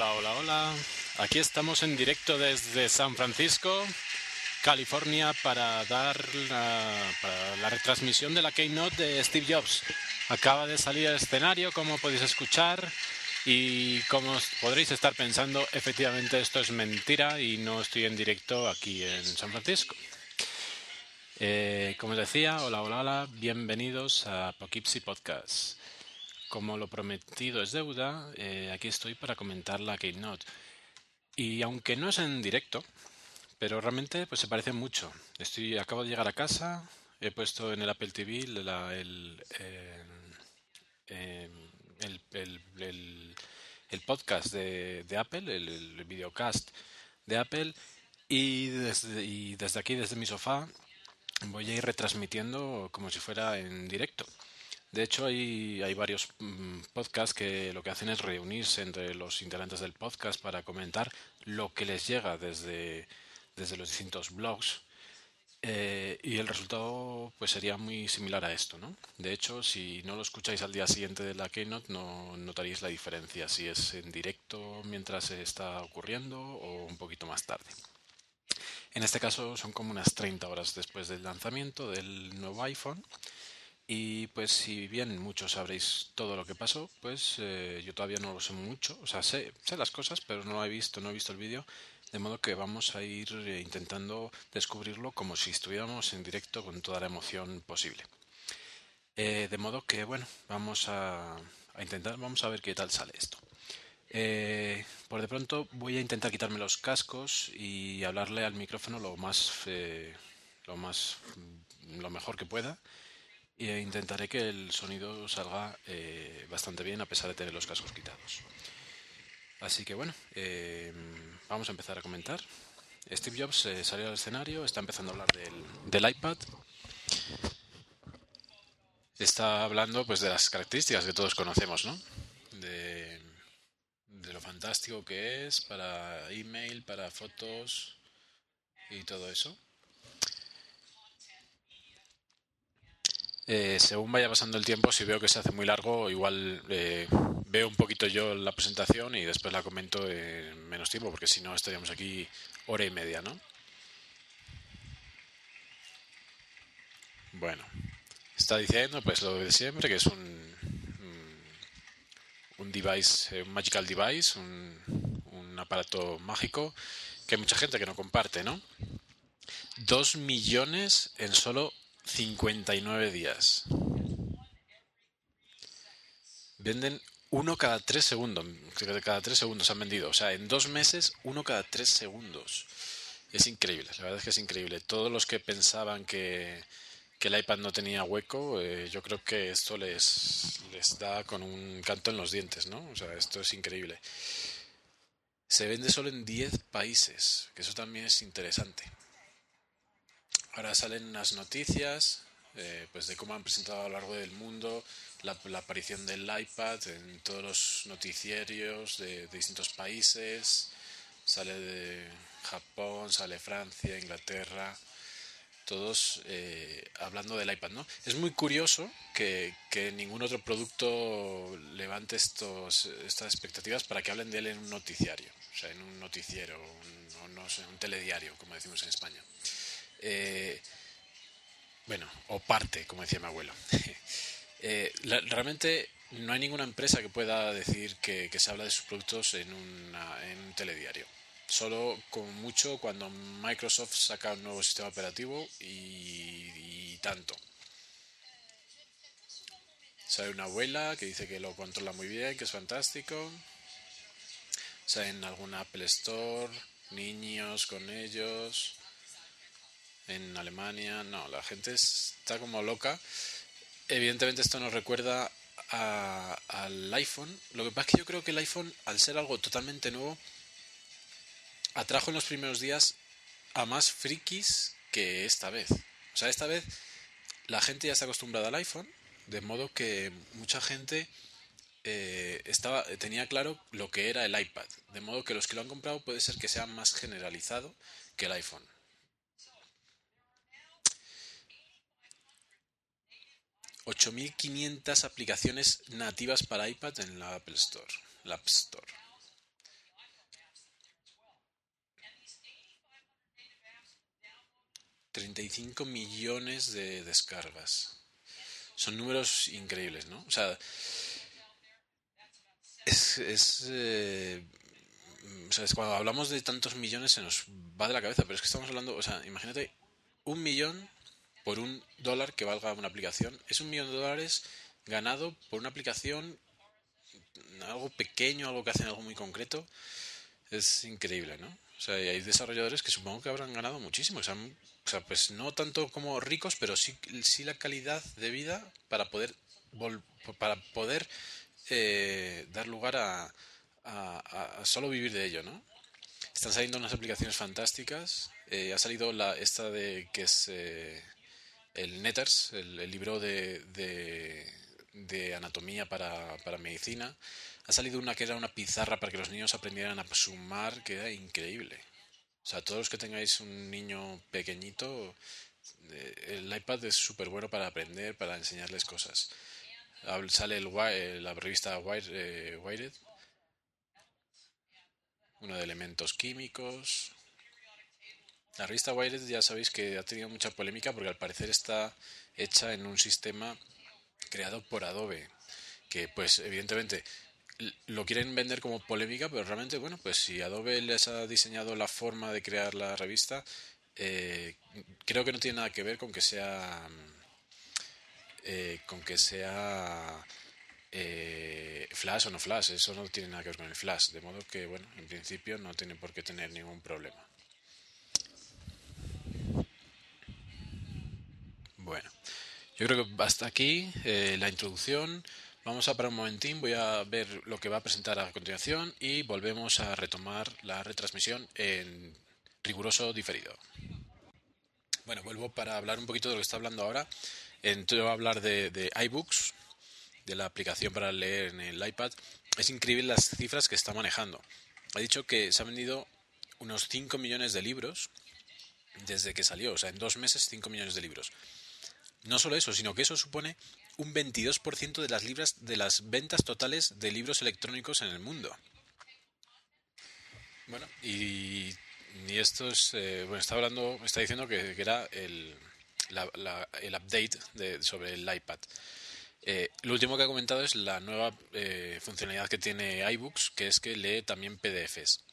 Hola, hola, hola. Aquí estamos en directo desde San Francisco, California, para dar la, para la retransmisión de la Keynote de Steve Jobs. Acaba de salir al escenario, como podéis escuchar, y como podréis estar pensando, efectivamente esto es mentira y no estoy en directo aquí en San Francisco. Eh, como os decía, hola, hola, hola, bienvenidos a Poughkeepsie Podcast. Como lo prometido es deuda, eh, aquí estoy para comentar la Keynote. Y aunque no es en directo, pero realmente pues se parece mucho. Estoy, acabo de llegar a casa, he puesto en el Apple TV la, el, eh, el, el, el, podcast de, de Apple, el, videocast de Apple, y desde, y desde aquí, desde mi sofá, voy a ir retransmitiendo como si fuera en directo. De hecho, hay, varios mm, podcasts que lo que hacen es reunirse entre los integrantes del podcast para comentar lo que les llega desde, desde los distintos blogs. Eh, y el resultado pues sería muy similar a esto, ¿no? De hecho, si no lo escucháis al día siguiente de la keynote, no notaríais la diferencia si es en directo mientras está ocurriendo o un poquito más tarde. En este caso son como unas 30 horas después del lanzamiento del nuevo iPhone. Y pues si bien muchos sabréis todo lo que pasó, pues eh, yo todavía no lo sé mucho. O sea, sé, sé las cosas, pero no lo he visto, no he visto el vídeo. De modo que vamos a ir eh, intentando descubrirlo como si estuviéramos en directo con toda la emoción posible. Eh, de modo que, bueno, vamos a, a intentar, vamos a ver qué tal sale esto. Por de pronto voy a intentar quitarme los cascos y hablarle al micrófono lo más, lo más, lo mejor que pueda. E intentaré que el sonido salga eh, bastante bien a pesar de tener los cascos quitados. Así que bueno, vamos a empezar a comentar. Steve Jobs salió al escenario, está empezando a hablar del, del iPad está hablando pues de las características que todos conocemos, ¿no? De, de lo fantástico que es para email, para fotos y todo eso. Eh, según vaya pasando el tiempo, si veo que se hace muy largo, igual eh, veo un poquito yo la presentación y después la comento en menos tiempo, porque si no estaríamos aquí hora y media, ¿no? Bueno, está diciendo pues lo de siempre, que es un un device, eh, un magical device, un, un aparato mágico que hay mucha gente que no comparte, ¿no? Dos millones en solo 59 días. Venden uno cada tres segundos. Cada tres segundos han vendido. O sea, en dos meses, uno cada tres segundos. Es increíble, la verdad es que es increíble. Todos los que pensaban que, que el iPad no tenía hueco, eh, yo creo que esto les, les da con un canto en los dientes, ¿no? O sea, esto es increíble. Se vende solo en 10 países, que eso también es interesante. Ahora salen las noticias eh, pues de cómo han presentado a lo largo del mundo la, aparición del iPad en todos los noticiarios de, distintos países. Sale de Japón, sale Francia, Inglaterra, todos eh, hablando del iPad, ¿no? Es muy curioso que, ningún otro producto levante estos, estas expectativas para que hablen de él en un noticiario, o sea, en un noticiero, un, no sé, un telediario, como decimos en España. Eh, bueno, o parte, como decía mi abuelo. Eh, realmente no hay ninguna empresa que pueda decir que, se habla de sus productos en, en un telediario. Solo con mucho cuando Microsoft saca un nuevo sistema operativo y, tanto. Sale una abuela que dice que lo controla muy bien, que es fantástico. Sale en alguna Apple Store, niños con ellos. En Alemania, no, la gente está como loca. Evidentemente esto nos recuerda al iPhone. Lo que pasa es que yo creo que el iPhone, al ser algo totalmente nuevo, atrajo en los primeros días a más frikis que esta vez. O sea, esta vez la gente ya está acostumbrada al iPhone, de modo que mucha gente eh, estaba, tenía claro lo que era el iPad. De modo que los que lo han comprado puede ser que sea más generalizado que el iPhone. 8.500 aplicaciones nativas para iPad en la Apple Store, la App Store. ...35 millones de descargas... ...son números increíbles, ¿no? O sea... ...es... es eh, o sea, es cuando hablamos de tantos millones se nos va de la cabeza... ...pero es que estamos hablando... ...o sea, imagínate... ...un millón por un dólar que valga una aplicación. Es un millón de dólares ganado por una aplicación, algo pequeño, algo que hacen algo muy concreto. Es increíble, ¿no? O sea, hay desarrolladores que supongo que habrán ganado muchísimo. O sea, pues no tanto como ricos, pero sí, sí la calidad de vida para poder, para poder eh, dar lugar a, a, solo vivir de ello, ¿no? Están saliendo unas aplicaciones fantásticas. Eh, ha salido la esta de que es eh, el Netters, el, libro de, de, anatomía para, para, medicina. Ha salido una que era una pizarra para que los niños aprendieran a sumar, que era increíble. O sea, todos los que tengáis un niño pequeñito, eh, el iPad es súper bueno para aprender, para enseñarles cosas. Sale el, la revista Wired, uno de elementos químicos. La revista Wired ya sabéis que ha tenido mucha polémica porque al parecer está hecha en un sistema creado por Adobe, que pues evidentemente lo quieren vender como polémica, pero realmente, bueno, pues si Adobe les ha diseñado la forma de crear la revista, eh, creo que no tiene nada que ver con que sea eh, con que sea eh, flash o no flash, eso no tiene nada que ver con el flash, de modo que, bueno, en principio no tiene por qué tener ningún problema. Bueno, yo creo que hasta aquí eh, la introducción. Vamos a parar un momentín, voy a ver lo que va a presentar a continuación y volvemos a retomar la retransmisión en riguroso diferido. Bueno, vuelvo para hablar un poquito de lo que está hablando ahora. Entonces voy a hablar de, de iBooks, de la aplicación para leer en el iPad, es increíble las cifras que está manejando. Ha dicho que se han vendido unos 5 millones de libros desde que salió, o sea, en dos meses 5 millones de libros. No solo eso, sino que eso supone un 22% de las libras de las ventas totales de libros electrónicos en el mundo. Bueno, y, esto es, eh, bueno, está hablando, está diciendo que, era el, el update de, sobre el iPad. Eh, lo último que ha comentado es la nueva eh, funcionalidad que tiene iBooks, que es que lee también PDFs.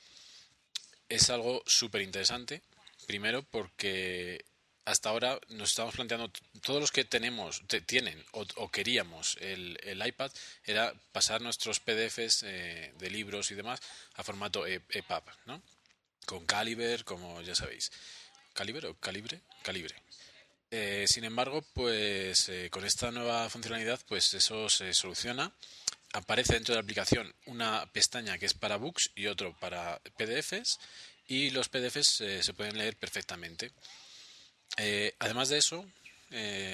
Es algo súper interesante, primero porque hasta ahora nos estamos planteando, todos los que tenemos, tienen o, queríamos el, iPad, era pasar nuestros PDFs eh, de libros y demás a formato EPUB, ¿no? Con Calibre, como ya sabéis. ¿Calibre o Calibre? Calibre. Eh, sin embargo, pues eh, con esta nueva funcionalidad, pues eso se soluciona. Aparece dentro de la aplicación una pestaña que es para books y otro para PDFs y los PDFs eh, se pueden leer perfectamente. Además de eso,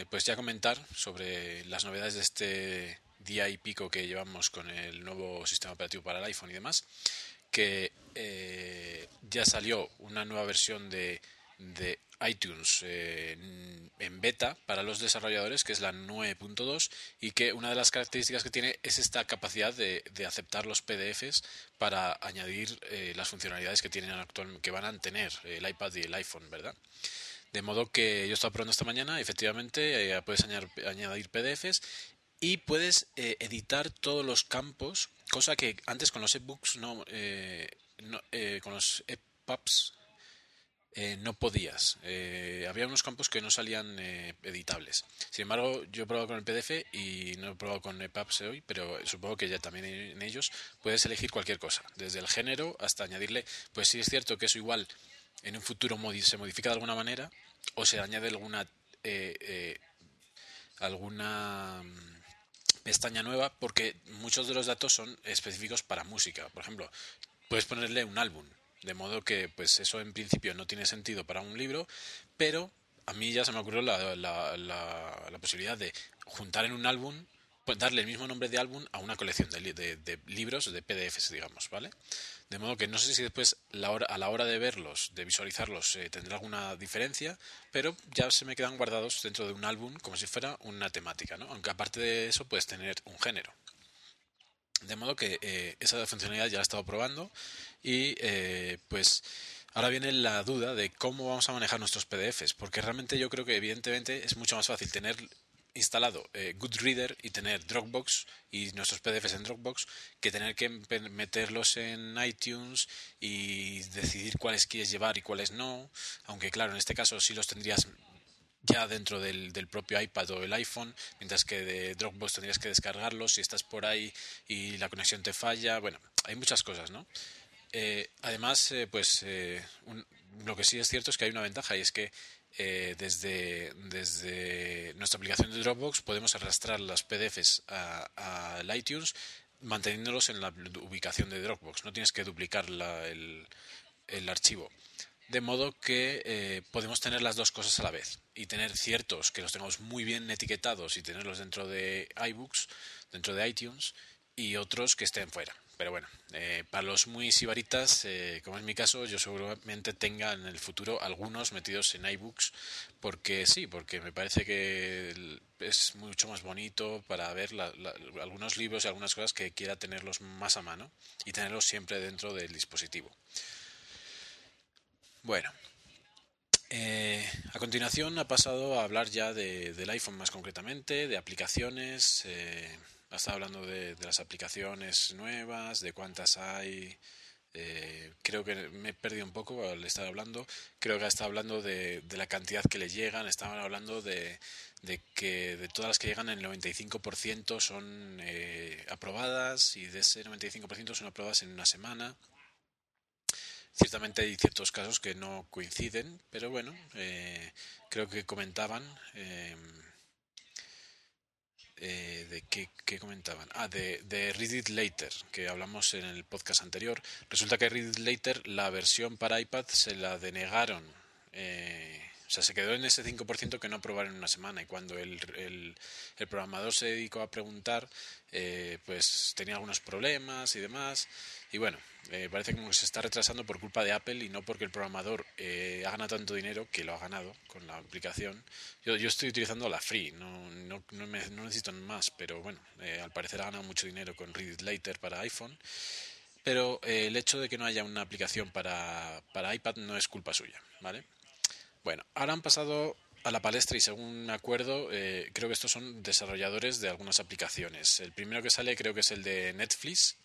pues ya comentar sobre las novedades de este día y pico que llevamos con el nuevo sistema operativo para el iPhone y demás, que ya salió una nueva versión de de iTunes eh, en beta para los desarrolladores, que es la 9.2, y que una de las características que tiene es esta capacidad de, aceptar los PDFs para añadir eh, las funcionalidades que tienen actual, que van a tener el iPad y el iPhone, ¿verdad? De modo que yo estaba probando esta mañana, efectivamente, eh, puedes añadir, PDFs y puedes editar todos los campos, cosa que antes con los ebooks no, no con los EPUBs eh, no podías. Eh, había unos campos que no salían eh, editables. Sin embargo, yo he probado con el PDF y no he probado con EPUBs hoy, pero supongo que ya también en ellos puedes elegir cualquier cosa, desde el género hasta añadirle. Pues sí es cierto que eso igual en un futuro se modifica de alguna manera o se añade alguna alguna mm, pestaña nueva porque muchos de los datos son específicos para música. Por ejemplo, puedes ponerle un álbum de modo que, pues eso en principio no tiene sentido para un libro, pero a mí ya se me ocurrió la, la, posibilidad de juntar en un álbum, pues darle el mismo nombre de álbum a una colección de, libros, de PDFs, digamos, ¿vale? De modo que no sé si después la hora, a la hora de verlos, de visualizarlos, eh, tendrá alguna diferencia, pero ya se me quedan guardados dentro de un álbum como si fuera una temática, ¿no? Aunque aparte de eso puedes tener un género. De modo que eh, esa funcionalidad ya la he estado probando y eh, pues ahora viene la duda de cómo vamos a manejar nuestros PDFs, porque realmente yo creo que evidentemente es mucho más fácil tener instalado eh, Goodreader y tener Dropbox y nuestros PDFs en Dropbox que tener que meterlos en iTunes y decidir cuáles quieres llevar y cuáles no. Aunque claro, en este caso sí los tendrías ya dentro del, del, propio iPad o el iPhone, mientras que de Dropbox tendrías que descargarlos si estás por ahí y la conexión te falla. Bueno, hay muchas cosas, ¿no? Eh, además, eh, pues lo que sí es cierto es que hay una ventaja y es que eh, desde, nuestra aplicación de Dropbox podemos arrastrar las PDFs al iTunes manteniéndolos en la ubicación de Dropbox. No tienes que duplicar el, el, archivo. De modo que eh, podemos tener las dos cosas a la vez y tener ciertos que los tengamos muy bien etiquetados y tenerlos dentro de iBooks, dentro de iTunes, y otros que estén fuera. Pero bueno, eh, para los muy sibaritas, eh, como es mi caso, yo seguramente tenga en el futuro algunos metidos en iBooks, porque sí, porque me parece que es mucho más bonito para ver algunos libros y algunas cosas que quiera tenerlos más a mano y tenerlos siempre dentro del dispositivo. Bueno, eh, a continuación ha pasado a hablar ya del iPhone más concretamente, de aplicaciones ha estado hablando de, las aplicaciones nuevas, de cuántas hay. Eh, creo que me he perdido un poco al estar hablando. Creo que ha estado hablando de, la cantidad que le llegan. Estaban hablando de, que de todas las que llegan, el 95% son eh, aprobadas y de ese 95% son aprobadas en una semana. Ciertamente hay ciertos casos que no coinciden, pero bueno, eh, creo que comentaban eh, de qué, comentaban. Ah, de, de Read It Later, que hablamos en el podcast anterior. Resulta que Read It Later, la versión para iPad, se la denegaron. Eh, o sea, se quedó en ese 5% que no aprobaron en una semana. Y cuando el, el, el programador se dedicó a preguntar, eh, pues tenía algunos problemas y demás. Y bueno, eh, parece como que se está retrasando por culpa de Apple y no porque el programador eh, ha ganado tanto dinero, que lo ha ganado con la aplicación. Yo, yo estoy utilizando la free, no, no, no, me, necesito más, pero bueno, eh, al parecer ha ganado mucho dinero con Read It Later para iPhone. Pero eh, el hecho de que no haya una aplicación para, para iPad no es culpa suya, ¿vale? Bueno, ahora han pasado a la palestra y según me acuerdo, eh, creo que estos son desarrolladores de algunas aplicaciones. El primero que sale creo que es el de Netflix.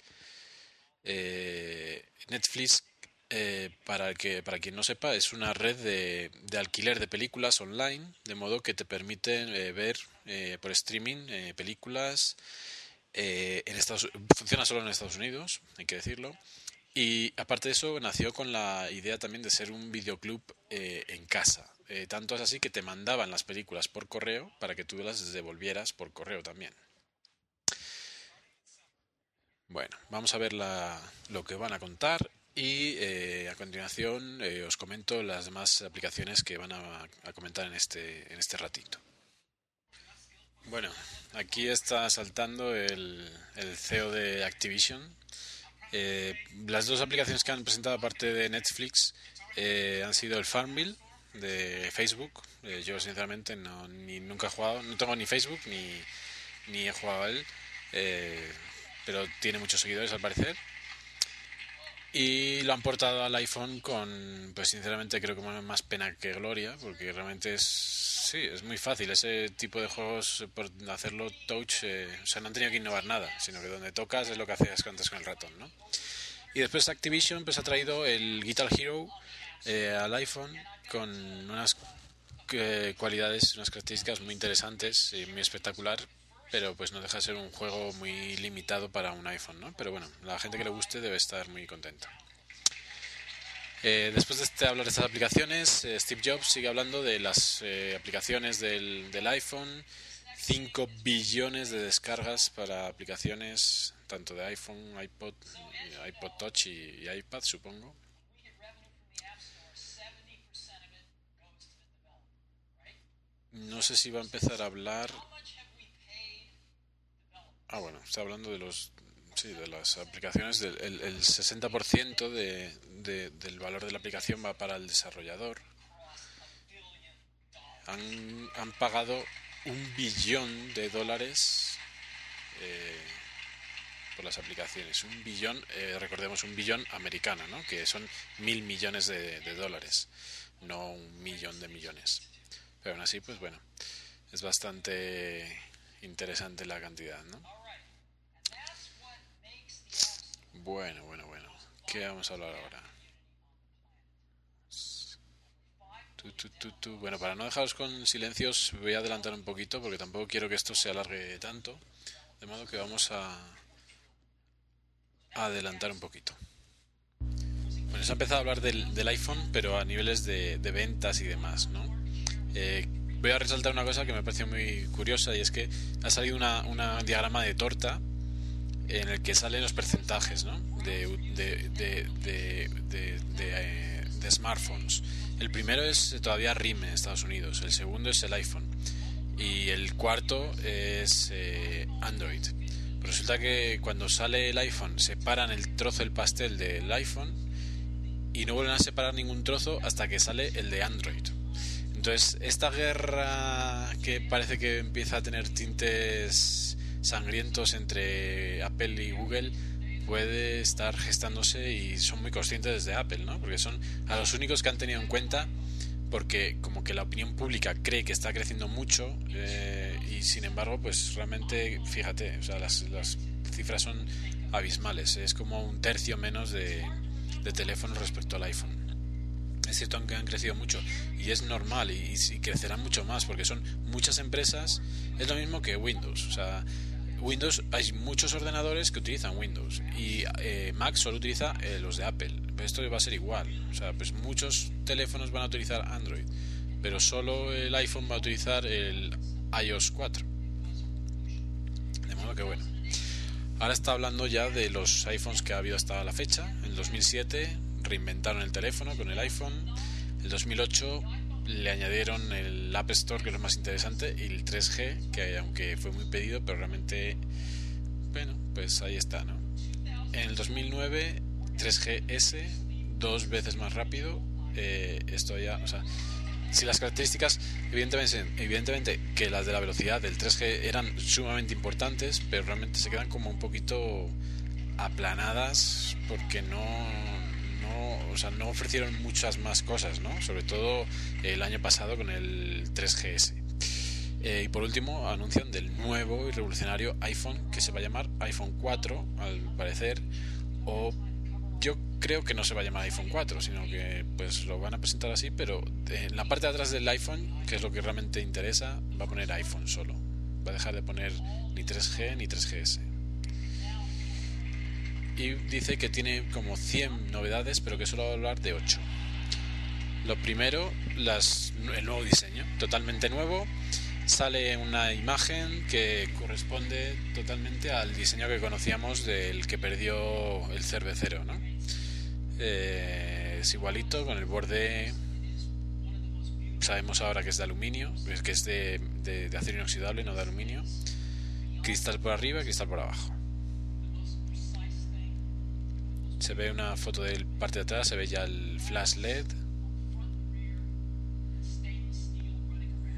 Eh, Netflix, eh, para, que, para quien no sepa, es una red de, alquiler de películas online, de modo que te permite ver por streaming películas. en Estados, funciona solo en Estados Unidos, hay que decirlo. Y aparte de eso, nació con la idea también de ser un videoclub en casa eh, tanto es así que te mandaban las películas por correo para que tú las devolvieras por correo también. Bueno, vamos a ver lo que van a contar y eh, a continuación eh, os comento las demás aplicaciones que van a, comentar en este, en este ratito. Bueno, aquí está saltando el, el CEO de Activision. las dos aplicaciones que han presentado aparte de Netflix han sido el Farmville de Facebook. Eh, yo sinceramente no, ni, nunca he jugado, no tengo ni Facebook ni, ni he jugado a él, eh, pero tiene muchos seguidores al parecer. Y lo han portado al iPhone con, pues sinceramente creo que más pena que gloria, porque realmente es, sí, es muy fácil. Ese tipo de juegos, por hacerlo touch, eh, o sea, no han tenido que innovar nada, sino que donde tocas es lo que hacías antes con el ratón, ¿no? Y después Activision pues ha traído el Guitar Hero al iPhone con unas eh, cualidades, unas características muy interesantes y muy espectacular, pero pues no deja de ser un juego muy limitado para un iPhone, ¿no? Pero bueno, la gente que le guste debe estar muy contenta. Eh, después de este, hablar de estas aplicaciones, eh, Steve Jobs sigue hablando de las aplicaciones del, del, iPhone, 5 billones de descargas para aplicaciones tanto de iPhone, iPod, iPod Touch y iPad, supongo. No sé si va a empezar a hablar. Ah, bueno, está hablando de los sí, de las aplicaciones. El, 60% de, de, del valor de la aplicación va para el desarrollador. Han, han pagado un billón de dólares eh, por las aplicaciones. Un billón, eh, recordemos, un billón americano, ¿no? que son mil millones de, de, dólares, no un millón de millones. Pero aún así, pues bueno, es bastante interesante la cantidad. ¿no? Bueno, bueno, bueno. ¿Qué vamos a hablar ahora? Bueno, para no dejaros con silencios, voy a adelantar un poquito porque tampoco quiero que esto se alargue tanto. De modo que vamos a, adelantar un poquito. Bueno, se ha empezado a hablar del, iPhone, pero a niveles de, ventas y demás, ¿no? Eh, voy a resaltar una cosa que me pareció muy curiosa y es que ha salido un diagrama de torta en el que salen los porcentajes ¿no? de, de, de, de, smartphones. El primero es todavía RIM en Estados Unidos, el segundo es el iPhone y el cuarto es eh, Android. resulta que cuando sale el iPhone separan el trozo del pastel del iPhone y no vuelven a separar ningún trozo hasta que sale el de Android. Entonces, esta guerra que parece que empieza a tener tintes sangrientos entre Apple y Google puede estar gestándose y son muy conscientes desde Apple, ¿no? Porque son a los únicos que han tenido en cuenta porque como que la opinión pública cree que está creciendo mucho eh, y sin embargo pues realmente fíjate o sea las, cifras son abismales. Es como un tercio menos de, de teléfonos respecto al iPhone. Es cierto que han crecido mucho y es normal y, y, crecerán mucho más porque son muchas empresas. Es lo mismo que Windows o sea Windows hay muchos ordenadores que utilizan Windows y eh, Mac solo utiliza eh, los de Apple. Esto va a ser igual. O sea, pues muchos teléfonos van a utilizar Android, pero solo el iPhone va a utilizar el iOS 4. De modo que bueno. Ahora está hablando ya de los iPhones que ha habido hasta la fecha. En 2007 reinventaron el teléfono con el iPhone. En 2008 le añadieron el App Store, que es lo más interesante, y el 3G, que aunque fue muy pedido, pero realmente, bueno, pues ahí está, ¿no? En el 2009, 3GS, dos veces más rápido, eh, esto ya, o sea, si las características, evidentemente, evidentemente que las de la velocidad del 3G eran sumamente importantes, pero realmente se quedan como un poquito aplanadas porque no no ofrecieron muchas más cosas, ¿no? Sobre todo el año pasado con el 3GS. Eh, y por último, anuncian del nuevo y revolucionario iPhone que se va a llamar iPhone 4, al parecer, o yo creo que no se va a llamar iPhone 4, sino que pues lo van a presentar así, pero en la parte de atrás del iPhone, que es lo que realmente interesa, va a poner iPhone solo. Va a dejar de poner ni 3G ni 3GS y dice que tiene como 100 novedades, pero que solo va a hablar de 8. Lo primero, el nuevo diseño, totalmente nuevo. Sale una imagen que corresponde totalmente al diseño que conocíamos del que perdió el cervecero. ¿no? Eh, es igualito, con el borde. Sabemos ahora que es de aluminio, que es de, de acero inoxidable, no de aluminio. Cristal por arriba cristal por abajo se ve una foto del parte de atrás, se ve ya el flash LED.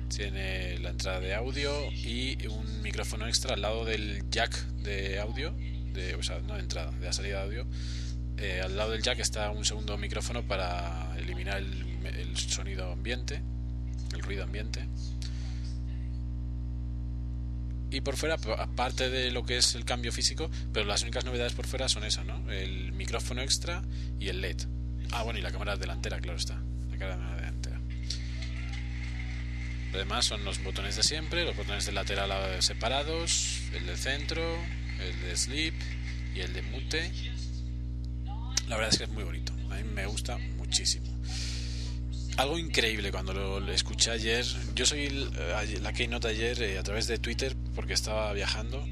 Tiene la entrada de audio y un micrófono extra al lado del jack de audio, de, o sea, no de entrada, de la salida de audio. Eh, al lado del jack está un segundo micrófono para eliminar el sonido ambiente, el ruido ambiente y por fuera, aparte de lo que es el cambio físico, pero las únicas novedades por fuera son esas, ¿no? El micrófono extra y el LED. Ah, bueno, y la cámara delantera, claro está. La cámara delantera. Lo demás son los botones de siempre, los botones de lateral separados, el de centro, el de sleep y el de mute. La verdad es que es muy bonito. A mí me gusta muchísimo algo increíble cuando lo, escuché ayer. Yo soy eh, la keynote ayer eh, a través de Twitter porque estaba viajando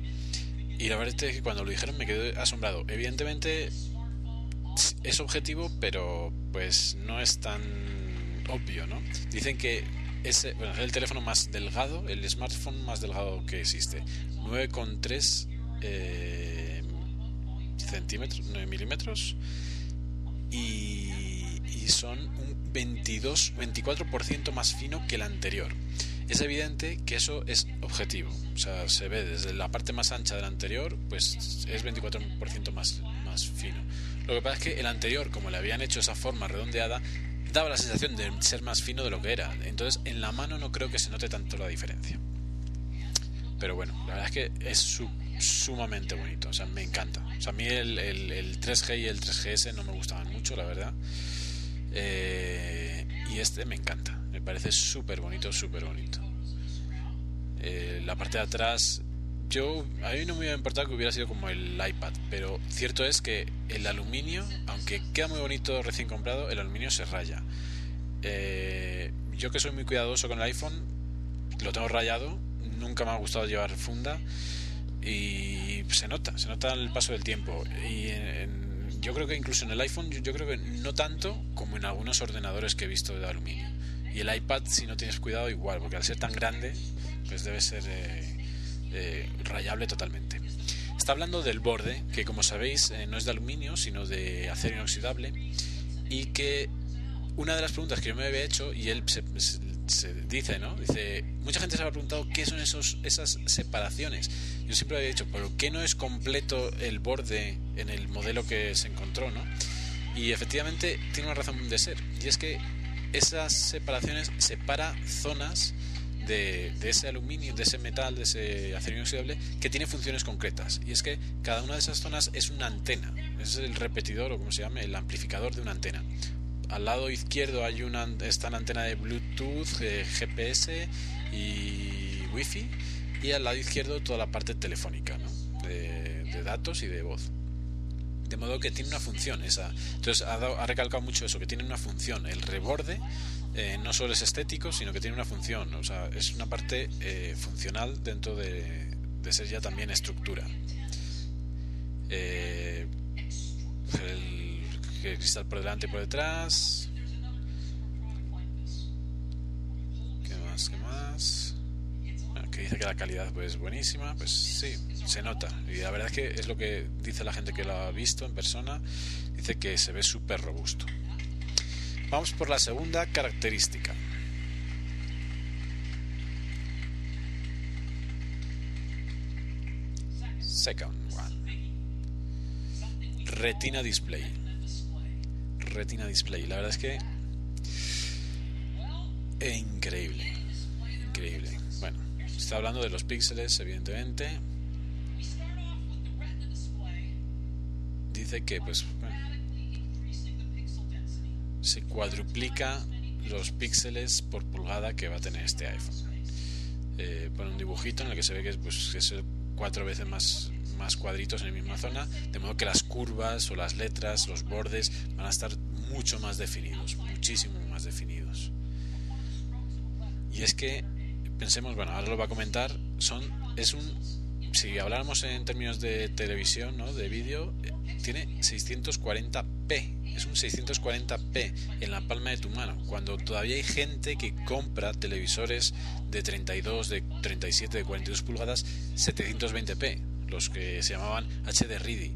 y la verdad es que cuando lo dijeron me quedé asombrado. Evidentemente es objetivo, pero pues no es tan obvio, ¿no? Dicen que es, bueno, es el teléfono más delgado, el smartphone más delgado que existe. 9,3 eh, centímetros, 9 milímetros y, y son un 22, 24% más fino que el anterior. es evidente que eso es objetivo. O sea, se ve desde la parte más ancha del anterior, pues es 24% más, más fino. Lo que pasa es que el anterior, como le habían hecho esa forma redondeada, daba la sensación de ser más fino de lo que era. Entonces, en la mano no creo que se note tanto la diferencia. Pero bueno, la verdad es que es sumamente bonito. O sea, me encanta. O sea, a mí el, el, 3G y el 3GS no me gustaban mucho, la verdad. Eh, y este me encanta. Me parece súper bonito, súper bonito. Eh, la parte de atrás yo a mí no me hubiera importado que hubiera sido como el iPad, pero cierto es que el aluminio, aunque queda muy bonito recién comprado, el aluminio se raya. Eh, yo que soy muy cuidadoso con el iPhone, lo tengo rayado, nunca me ha gustado llevar funda y se nota, se nota el paso del tiempo. Y yo creo que incluso en el iPhone, yo, creo que no tanto como en algunos ordenadores que he visto de aluminio. Y el iPad, si no tienes cuidado, igual, porque al ser tan grande, pues debe ser... Eh, eh, rayable totalmente. Está hablando del borde, que como sabéis eh, no es de aluminio, sino de acero inoxidable, y que una de las preguntas que yo me había hecho, y él se, dice, ¿no? Dice, mucha gente se ha preguntado qué son esos, esas separaciones. Yo siempre había dicho, ¿pero qué no es completo el borde en el modelo que se encontró, ¿no? Y efectivamente tiene una razón de ser, y es que esas separaciones separa zonas de, ese aluminio, de ese metal, de ese acero inoxidable, que tiene funciones concretas. Y es que cada una de esas zonas es una antena, es el repetidor o como se llame, el amplificador de una antena. Al lado izquierdo hay una, está la antena de Bluetooth, eh, GPS y Wi-Fi. Y al lado izquierdo toda la parte telefónica, de, de datos y de voz de modo que tiene una función esa entonces ha, ha, recalcado mucho eso que tiene una función el reborde eh, no solo es estético, sino que tiene una función, o sea, es una parte eh, funcional dentro de, ser ya también estructura. Eh, el, cristal por delante y por detrás. ¿Qué más? ¿Qué más? Que dice que la calidad pues buenísima, pues sí, se nota. Y la verdad es que es lo que dice la gente que lo ha visto en persona, dice que se ve súper robusto. Vamos por la segunda característica. Second one. Retina Display. Retina Display. La verdad es que increíble. Increíble. Está hablando de los píxeles, evidentemente. Dice que, pues, se cuadruplica los píxeles por pulgada que va a tener este iPhone. Eh, pone un dibujito en el que se ve que, pues, es cuatro veces más, más cuadritos en la misma zona, de modo que las curvas o las letras, los bordes van a estar mucho más definidos, muchísimo más definidos. Y es que pensemos, bueno, ahora lo va a comentar, son es un si habláramos en términos de televisión, ¿no? de vídeo, eh, tiene 640p. Es un 640p en la palma de tu mano. Cuando todavía hay gente que compra televisores de 32, de 37, de 42 pulgadas, 720p, los que se llamaban HD Ready.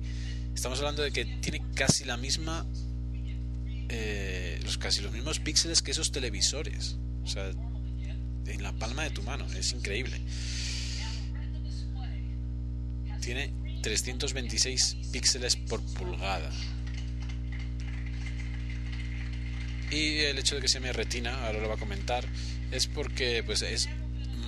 Estamos hablando de que tiene casi la misma, eh, los casi los mismos píxeles que esos televisores. O sea, en la palma de tu mano. Es increíble tiene 326 píxeles por pulgada. Y el hecho de que se me retina, ahora lo va a comentar, es porque pues es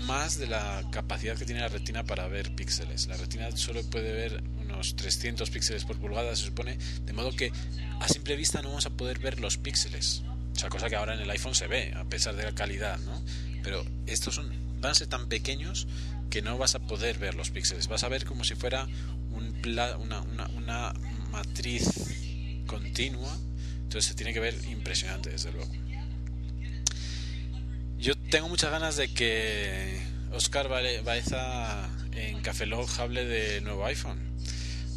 más de la capacidad que tiene la retina para ver píxeles. La retina solo puede ver unos 300 píxeles por pulgada, se supone, de modo que a simple vista no vamos a poder ver los píxeles. O sea, cosa que ahora en el iPhone se ve, a pesar de la calidad, ¿no? Pero estos son, van a ser tan pequeños que no vas a poder ver los píxeles. Vas a ver como si fuera un una, una, matriz continua. Entonces se tiene que ver impresionante, desde luego. Yo tengo muchas ganas de que Oscar Baeza en Café Log hable de nuevo iPhone.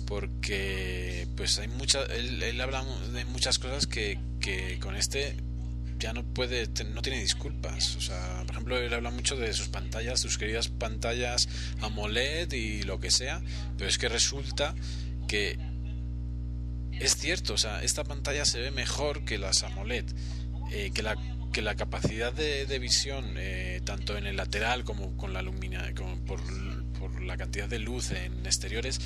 Porque pues hay mucha, él, él habla de muchas cosas que con este ya no puede, no tiene disculpas. O sea, por ejemplo, él habla mucho de sus pantallas, sus queridas pantallas AMOLED y lo que sea, pero es que resulta que es cierto, o sea, esta pantalla se ve mejor que las AMOLED, eh, que la que la capacidad de, visión, eh, tanto en el lateral como con la lumina, por, por, la cantidad de luz en exteriores,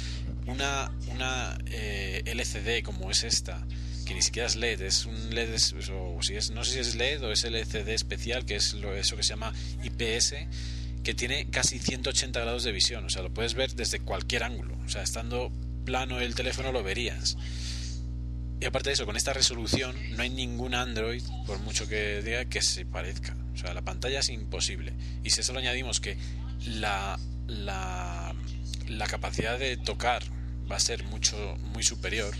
una, una eh, LCD como es esta, ni siquiera es LED, es un LED, o no sé si es LED o es LCD especial, que es lo, eso que se llama IPS, que tiene casi 180 grados de visión, o sea, lo puedes ver desde cualquier ángulo, o sea, estando plano el teléfono lo verías. Y aparte de eso, con esta resolución no hay ningún Android, por mucho que diga, que se parezca. O sea, la pantalla es imposible. Y si eso lo añadimos que la, la, la capacidad de tocar va a ser mucho muy superior,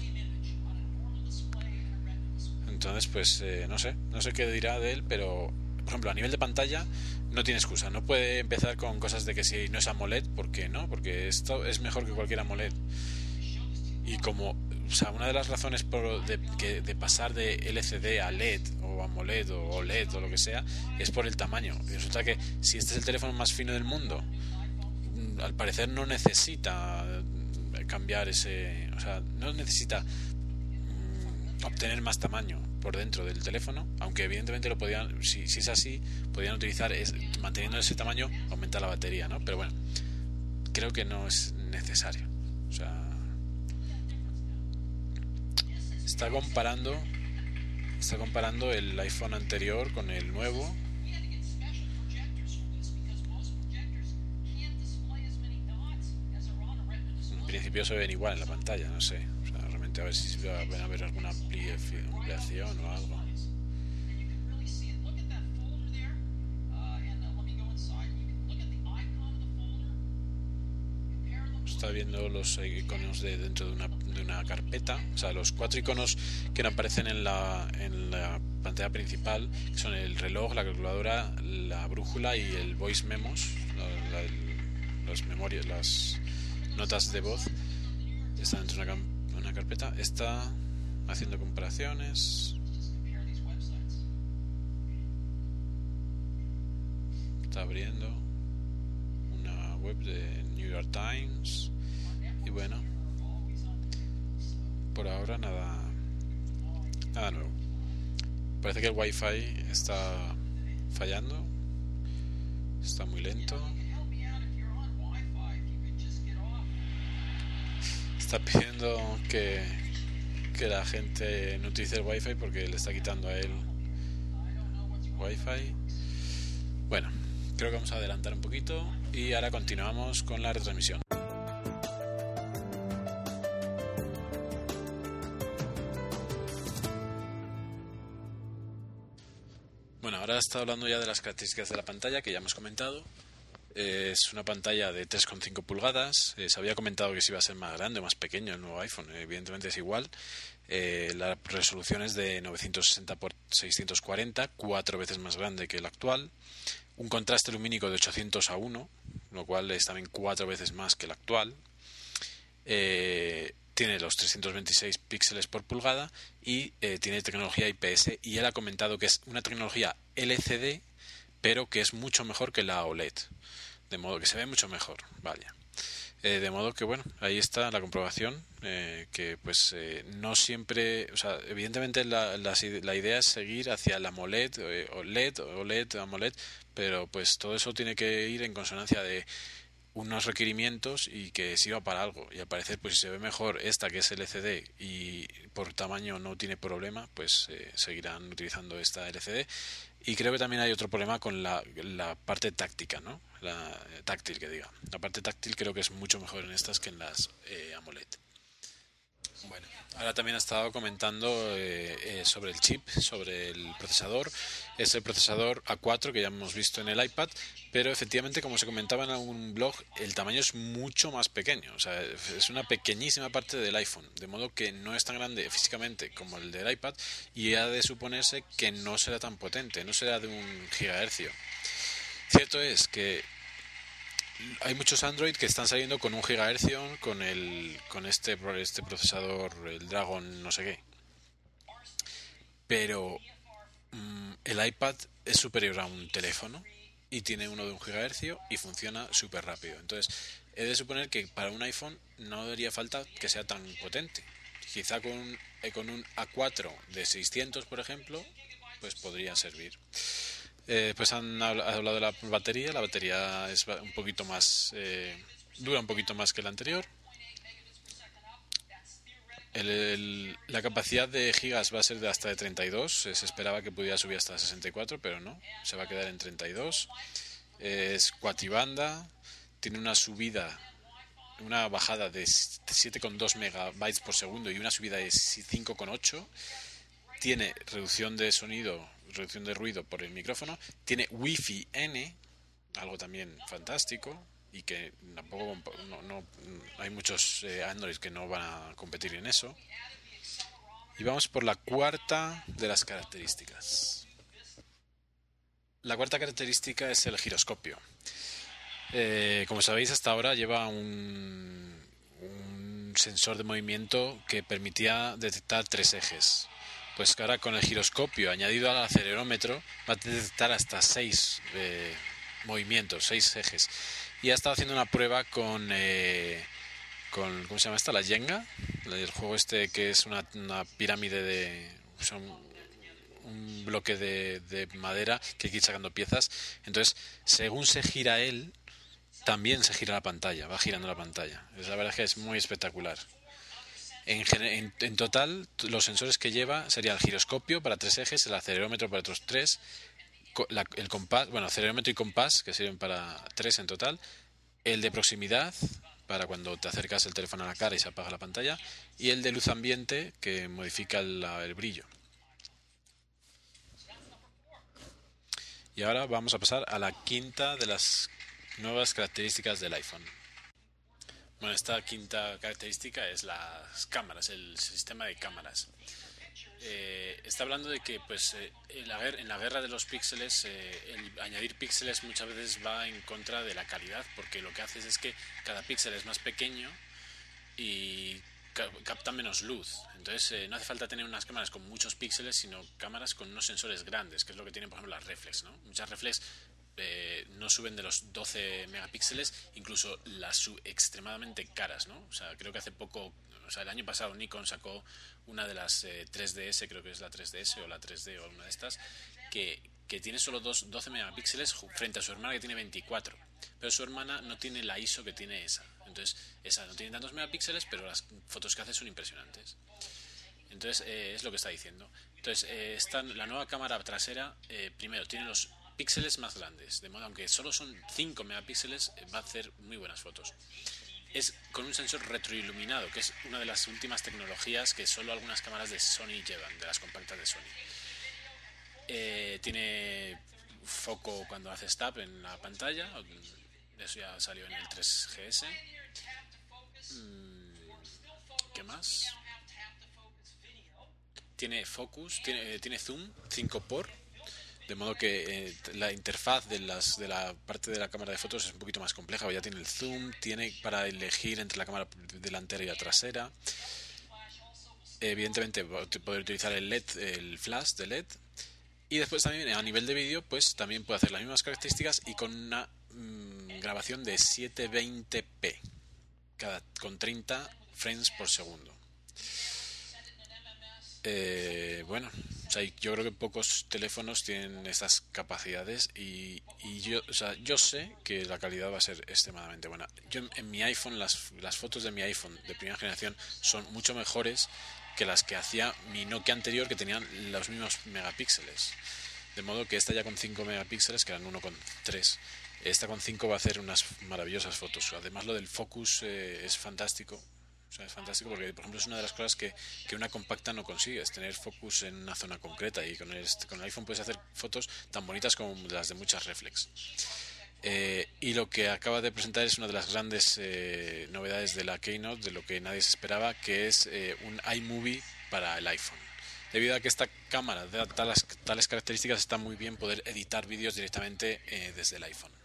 entonces pues eh, no sé, no sé qué dirá de él, pero por ejemplo a nivel de pantalla no tiene excusa, no puede empezar con cosas de que si no es AMOLED, ¿por qué no? Porque esto es mejor que cualquier AMOLED. Y como o sea, una de las razones por de, que, de pasar de LCD a LED o AMOLED o OLED o lo que sea es por el tamaño. Y resulta que si este es el teléfono más fino del mundo, al parecer no necesita cambiar ese, o sea, no necesita obtener más tamaño por dentro del teléfono, aunque evidentemente lo podían, si, si es así, podían utilizar manteniendo ese tamaño aumentar la batería, ¿no? Pero bueno, creo que no es necesario. O sea, está comparando está comparando el iPhone anterior con el nuevo en principio se ven igual en la pantalla no sé a ver si va a haber alguna ampliación o algo. Está viendo los iconos de dentro de una, de una carpeta, o sea, los cuatro iconos que no aparecen en la, en la pantalla principal, que son el reloj, la calculadora, la brújula y el voice memos, las memorias, las notas de voz, están dentro de una, carpeta. Está haciendo comparaciones. Está abriendo una web de New York Times y bueno, por ahora nada, nada nuevo. Parece que el wifi está fallando, está muy lento. Está pidiendo que, que la gente no utilice el wifi porque le está quitando a él wifi. Bueno, creo que vamos a adelantar un poquito y ahora continuamos con la retransmisión. ahora está hablando ya de las características de la pantalla que ya hemos comentado. Es una pantalla de 3,5 pulgadas. Eh, se había comentado que si iba a ser más grande o más pequeño el nuevo iPhone. evidentemente es igual. Eh, la resolución es de 960 x 640, cuatro veces más grande que el actual. Un contraste lumínico de 800 a 1, lo cual es también cuatro veces más que el actual. Eh, tiene los 326 píxeles por pulgada y eh, tiene tecnología IPS y él ha comentado que es una tecnología LCD pero que es mucho mejor que la OLED de modo que se ve mucho mejor vaya eh, de modo que bueno ahí está la comprobación eh, que pues no siempre o sea evidentemente la, la, idea es seguir hacia la AMOLED OLED OLED AMOLED pero pues todo eso tiene que ir en consonancia de unos requerimientos y que sirva para algo. Y al parecer, pues si se ve mejor esta que es LCD y por tamaño no tiene problema, pues eh, seguirán utilizando esta LCD. Y creo que también hay otro problema con la, la parte táctica, ¿no? La eh, táctil que diga. La parte táctil creo que es mucho mejor en estas que en las eh, AMOLED. Bueno, ahora también ha estado comentando eh, eh, sobre el chip, sobre el procesador. Es el procesador A4 que ya hemos visto en el iPad, pero efectivamente, como se comentaba en algún blog, el tamaño es mucho más pequeño. O sea, es una pequeñísima parte del iPhone, de modo que no es tan grande físicamente como el del iPad y ha de suponerse que no será tan potente, no será de un gigahercio. Cierto es que hay muchos Android que están saliendo con un gigahercio con el con este este procesador el Dragon no sé qué pero el iPad es superior a un teléfono y tiene uno de un gigahercio y funciona súper rápido entonces he de suponer que para un iPhone no debería falta que sea tan potente quizá con, eh, con un A4 de 600 por ejemplo pues podría servir. Eh, pues han hablado de la batería. La batería es un poquito más. Eh, dura un poquito más que la anterior. La capacidad de gigas va a ser de hasta de 32. Se esperaba que pudiera subir hasta 64, pero no. Se va a quedar en 32. Es cuatribanda. Tiene una subida, una bajada de 7,2 megabytes por segundo y una subida de 5,8. Tiene reducción de sonido reducción de ruido por el micrófono. Tiene Wi-Fi N, algo también fantástico y que tampoco no, hay muchos eh, Android que no van a competir en eso. Y vamos por la cuarta de las características. La cuarta característica es el giroscopio. Eh, como sabéis, hasta ahora lleva un, un sensor de movimiento que permitía detectar tres ejes pues que ahora con el giroscopio añadido al acelerómetro va a detectar hasta seis eh, movimientos, seis ejes. Y ha estado haciendo una prueba con, eh, con ¿cómo se llama esta? La Jenga, el juego este que es una, pirámide de... un bloque de, de madera que hay que ir sacando piezas. Entonces, según se gira él, también se gira la pantalla, va girando la pantalla. La verdad es que es muy espectacular. En, en, total, los sensores que lleva sería el giroscopio para tres ejes, el acelerómetro para otros tres, el compás, bueno, acelerómetro y compás, que sirven para tres en total, el de proximidad, para cuando te acercas el teléfono a la cara y se apaga la pantalla, y el de luz ambiente, que modifica el brillo. Y ahora vamos a pasar a la quinta de las nuevas características del iPhone. Bueno, esta quinta característica es las cámaras, el sistema de cámaras. Eh, está hablando de que pues eh, en, la, guerra de los píxeles eh, el añadir píxeles muchas veces va en contra de la calidad porque lo que haces es que cada píxel es más pequeño y capta menos luz entonces no hace falta tener unas cámaras con muchos píxeles sino cámaras con unos sensores grandes que es lo que tienen por ejemplo las reflex ¿no? muchas reflex eh, no suben de los 12 megapíxeles, incluso las extremadamente caras, ¿no? O sea, creo que hace poco, o sea, el año pasado Nikon sacó una de las 3DS, eh, creo que es la 3DS o la 3D o una de estas, que, que tiene solo dos, 12 megapíxeles frente a su hermana que tiene 24. Pero su hermana no tiene la ISO que tiene esa. Entonces, esa no tiene tantos megapíxeles, pero las fotos que hace son impresionantes. Entonces, eh, es lo que está diciendo. Entonces, está, la nueva cámara trasera, primero, tiene los píxeles más grandes, de modo aunque solo son 5 megapíxeles, eh, va a hacer muy buenas fotos. Es con un sensor retroiluminado, que es una de las últimas tecnologías que solo algunas cámaras de Sony llevan, de las compactas de Sony. Eh, tiene foco cuando hace stop en la pantalla, eso ya salió en el 3GS. Mm, ¿Qué más? Tiene focus, tiene, tiene zoom 5 por de modo que eh, la interfaz de, las, de la parte de la cámara de fotos es un poquito más compleja. Ya tiene el zoom, tiene para elegir entre la cámara delantera y la trasera. Evidentemente poder utilizar el LED, el flash de LED. Y después también a nivel de vídeo, pues también puede hacer las mismas características y con una mm, grabación de 720p, cada, con 30 frames por segundo. Eh, bueno, yo creo que pocos teléfonos tienen estas capacidades y, yo, yo sé que la calidad va a ser extremadamente buena. Yo en, mi iPhone, las, las fotos de mi iPhone de primera generación son mucho mejores que las que hacía mi Nokia anterior que tenían los mismos megapíxeles. De modo que esta ya con 5 megapíxeles, que eran 1,3, esta con 5 va a hacer unas maravillosas fotos. Además lo del focus eh, es fantástico es fantástico porque, por ejemplo, es una de las cosas que, que una compacta no consigue, es tener focus en una zona concreta y con el, con el iPhone puedes hacer fotos tan bonitas como las de muchas reflex. Eh, y lo que acaba de presentar es una de las grandes eh, novedades de la Keynote, de lo que nadie se esperaba, que es eh, un iMovie para el iPhone. Debido a que esta cámara de tales, tales características está muy bien poder editar vídeos directamente desde el iPhone.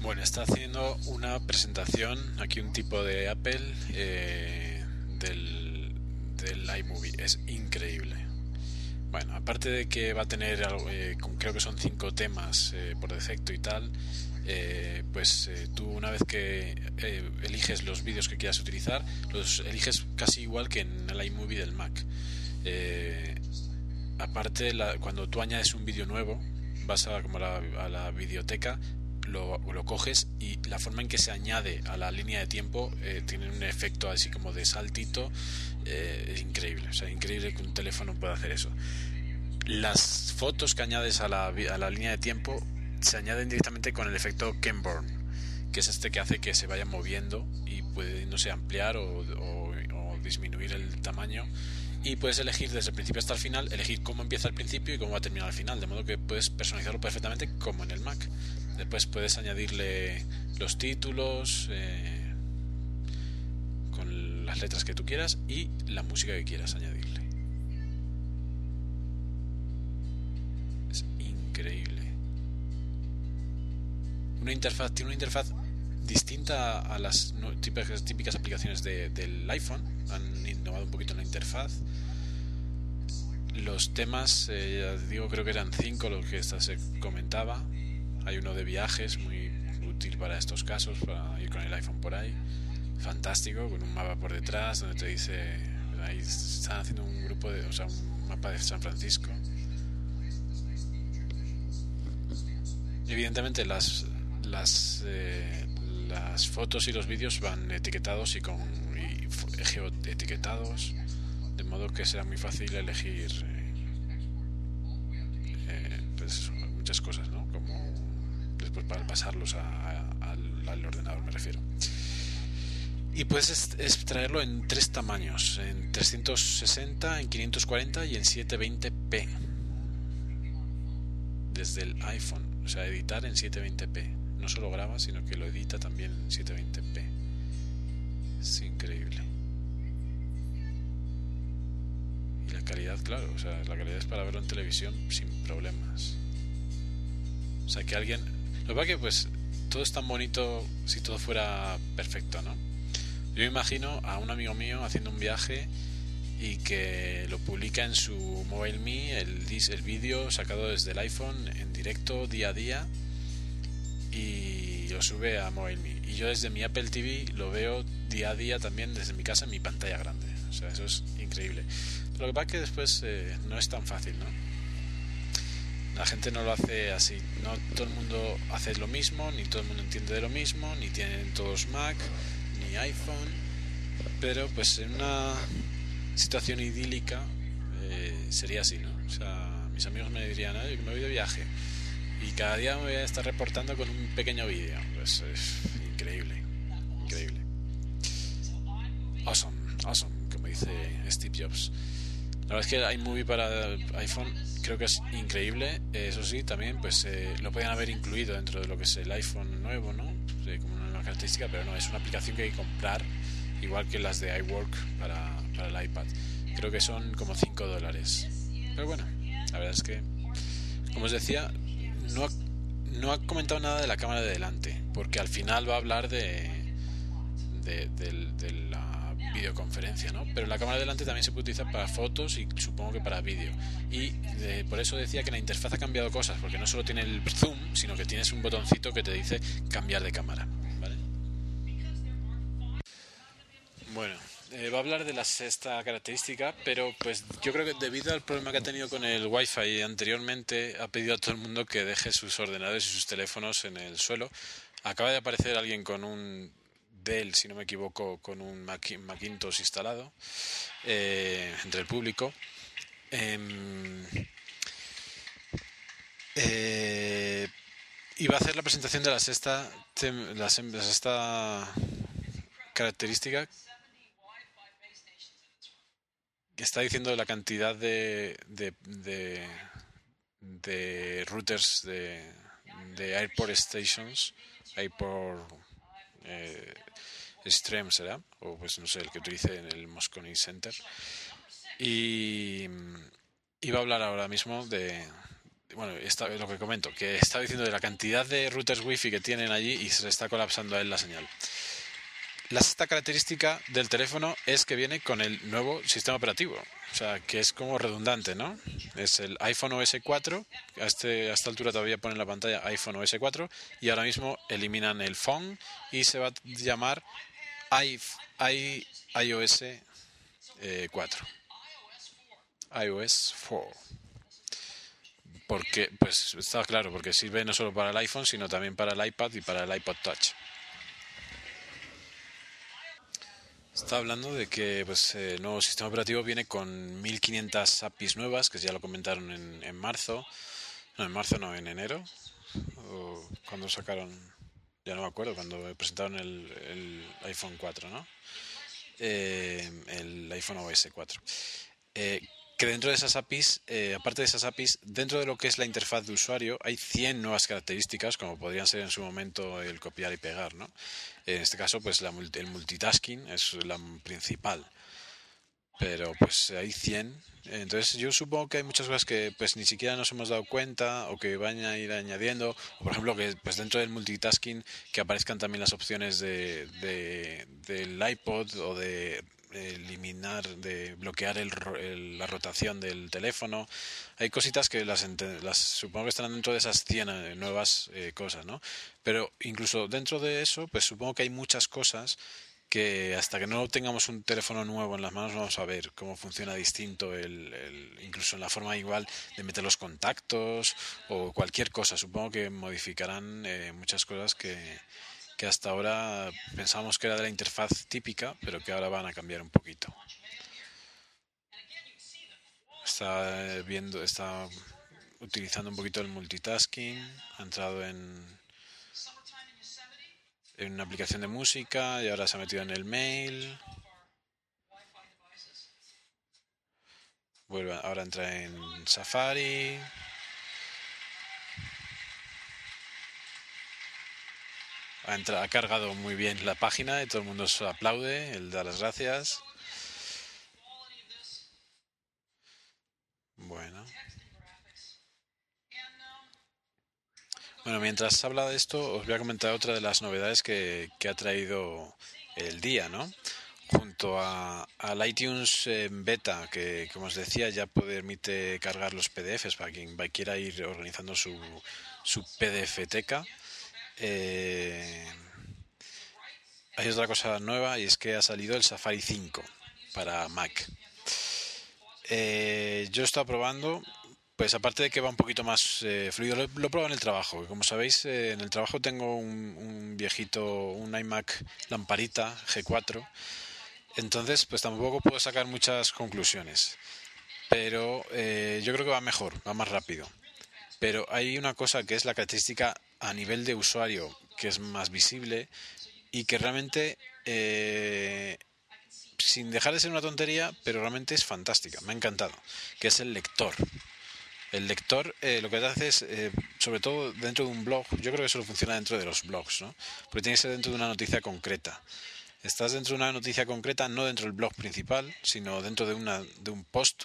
Bueno, está haciendo una presentación, aquí un tipo de Apple eh, del, del iMovie. Es increíble. Bueno, aparte de que va a tener, eh, creo que son cinco temas eh, por defecto y tal, pues tú una vez que eliges los vídeos que quieras utilizar, los eliges casi igual que en el iMovie del Mac. aparte, cuando tú añades un vídeo nuevo, vas a, como a, la, videoteca, lo, coges y la forma en que se añade a la línea de tiempo eh, tiene un efecto así como de saltito eh, es increíble, o sea, increíble que un teléfono pueda hacer eso. Las fotos que añades a la, a la línea de tiempo se añaden directamente con el efecto Kenborn, que es este que hace que se vaya moviendo y puede, no sé, ampliar o, o disminuir el tamaño y puedes elegir desde el principio hasta el final, elegir cómo empieza el principio y cómo va a terminar al final, de modo que puedes personalizarlo perfectamente como en el Mac. Después puedes añadirle los títulos eh, con las letras que tú quieras y la música que quieras añadirle. Es increíble. Una interfaz, tiene una interfaz distinta a las típicas, aplicaciones del iPhone. Han innovado un poquito en la interfaz. Los temas, eh, ya digo, creo que eran cinco los que esta se comentaba. Hay uno de viajes, muy útil para estos casos, para ir con el iPhone por ahí. Fantástico, con un mapa por detrás donde te dice. Ahí están haciendo un grupo de. O sea, un mapa de San Francisco. Evidentemente, las, las eh, las fotos y los vídeos van etiquetados y con geoetiquetados, de modo que será muy fácil elegir eh, pues muchas cosas, ¿no? Para pasarlos al, ordenador, me refiero. Y puedes extraerlo en tres tamaños, en 360, en 540 y en 720p. Desde el iPhone, o sea, editar en 720p no solo graba, sino que lo edita también en 720p. Es increíble. Y la calidad, claro, o sea, la calidad es para verlo en televisión sin problemas. O sea, que alguien... Lo que pasa que, pues, todo es tan bonito si todo fuera perfecto, ¿no? Yo imagino a un amigo mío haciendo un viaje y que lo publica en su Mobile Me, el, el vídeo sacado desde el iPhone en directo día a día y lo sube a MobileMe. Y yo desde mi Apple TV lo veo día a día también desde mi casa en mi pantalla grande. O sea, eso es increíble. lo que pasa es que después eh, no es tan fácil, ¿no? La gente no lo hace así. No todo el mundo hace lo mismo, ni todo el mundo entiende de lo mismo, ni tienen todos Mac, ni iPhone. Pero pues en una situación idílica eh, sería así, ¿no? Mis amigos me dirían, Oye, que me voy de viaje y cada día me voy a estar reportando con un pequeño vídeo. Pues es increíble, increíble. Awesome, awesome, como dice Steve Jobs. La verdad es que iMovie para iPhone creo que es increíble. Eso sí, también pues eh, lo podían haber incluido dentro de lo que es el iPhone nuevo, ¿no? como una característica, pero no, es una aplicación que hay que comprar, igual que las de iWork para, para el iPad. Creo que son como 5 dólares. Pero bueno, la verdad es que, como os decía, no ha, no ha comentado nada de la cámara de delante, porque al final va a hablar de, de, la videoconferencia, ¿no? Pero la cámara de delante también se puede utilizar para fotos y supongo que para vídeo. Y por eso decía que la interfaz ha cambiado cosas, porque no solo tiene el zoom, sino que tienes un botoncito que te dice cambiar de cámara, ¿vale? Bueno, eh, va a hablar de la sexta característica, pero pues yo creo que debido al problema que ha tenido con el Wi-Fi anteriormente, ha pedido a todo el mundo que deje sus ordenadores y sus teléfonos en el suelo. Acaba de aparecer alguien con un Dell, si no me equivoco, con un Macintosh instalado eh, entre el público. Em, eh, va a hacer la presentación de la sexta, la sexta característica está diciendo la cantidad de, de, de, routers de, de airport stations, airport eh, Stream será, o pues no sé, el que utilice en el Moscone Center. Y, y va a hablar ahora mismo de, bueno, está, lo que comento, que está diciendo de la cantidad de routers wifi que tienen allí y se está colapsando a él la señal. La sexta característica del teléfono es que viene con el nuevo sistema operativo, o sea, que es como redundante, ¿no? Es el iPhone OS 4, a, este, a esta altura todavía ponen la pantalla iPhone OS 4 y ahora mismo eliminan el phone y se va a llamar iOS 4. iOS 4. Porque, pues está claro, porque sirve no solo para el iPhone, sino también para el iPad y para el iPod Touch. Está hablando de que pues, el nuevo sistema operativo viene con 1500 APIs nuevas, que ya lo comentaron en, en marzo. No, en marzo no, en enero. Cuando sacaron, ya no me acuerdo, cuando presentaron el, el iPhone 4, ¿no? Eh, el iPhone OS 4. Eh, que dentro de esas APIs, eh, aparte de esas APIs, dentro de lo que es la interfaz de usuario, hay 100 nuevas características, como podrían ser en su momento el copiar y pegar, ¿no? En este caso, pues la, el multitasking es la principal. Pero pues hay 100. Entonces yo supongo que hay muchas cosas que pues ni siquiera nos hemos dado cuenta o que van a ir añadiendo. O por ejemplo que pues dentro del multitasking que aparezcan también las opciones de, de del iPod o de eliminar, de bloquear el, la rotación del teléfono. Hay cositas que las, las supongo que están dentro de esas 100 eh, nuevas eh, cosas, ¿no? Pero incluso dentro de eso, pues supongo que hay muchas cosas que hasta que no tengamos un teléfono nuevo en las manos vamos a ver cómo funciona distinto el, el, incluso en la forma igual de meter los contactos o cualquier cosa supongo que modificarán eh, muchas cosas que, que hasta ahora pensamos que era de la interfaz típica, pero que ahora van a cambiar un poquito. Está viendo, está utilizando un poquito el multitasking, ha entrado en, una aplicación de música y ahora se ha metido en el mail. Ahora entra en Safari. Ha, cargado muy bien la página y todo el mundo aplaude, él da las gracias. Bueno. Bueno, mientras habla de esto, os voy a comentar otra de las novedades que, que ha traído el día, ¿no? Junto a, al iTunes beta, que como os decía ya permite cargar los PDFs para quien quiera ir organizando su, su PDF-teca. Eh, hay otra cosa nueva y es que ha salido el Safari 5 para Mac. Eh, yo he estado probando, pues aparte de que va un poquito más eh, fluido, lo, lo, he probado en el trabajo. Como sabéis, eh, en el trabajo tengo un, un, viejito, un iMac lamparita G4. Entonces, pues tampoco puedo sacar muchas conclusiones. Pero yo creo que va mejor, va más rápido. Pero hay una cosa que es la característica a nivel de usuario que es más visible y que realmente, eh, sin dejar de ser una tontería, pero realmente es fantástica, me ha encantado, que es el lector. El lector eh, lo que hace es, eh, sobre todo dentro de un blog, yo creo que solo funciona dentro de los blogs, ¿no? Porque tiene que ser dentro de una noticia concreta. Estás dentro de una noticia concreta, no dentro del blog principal, sino dentro de, una, de un post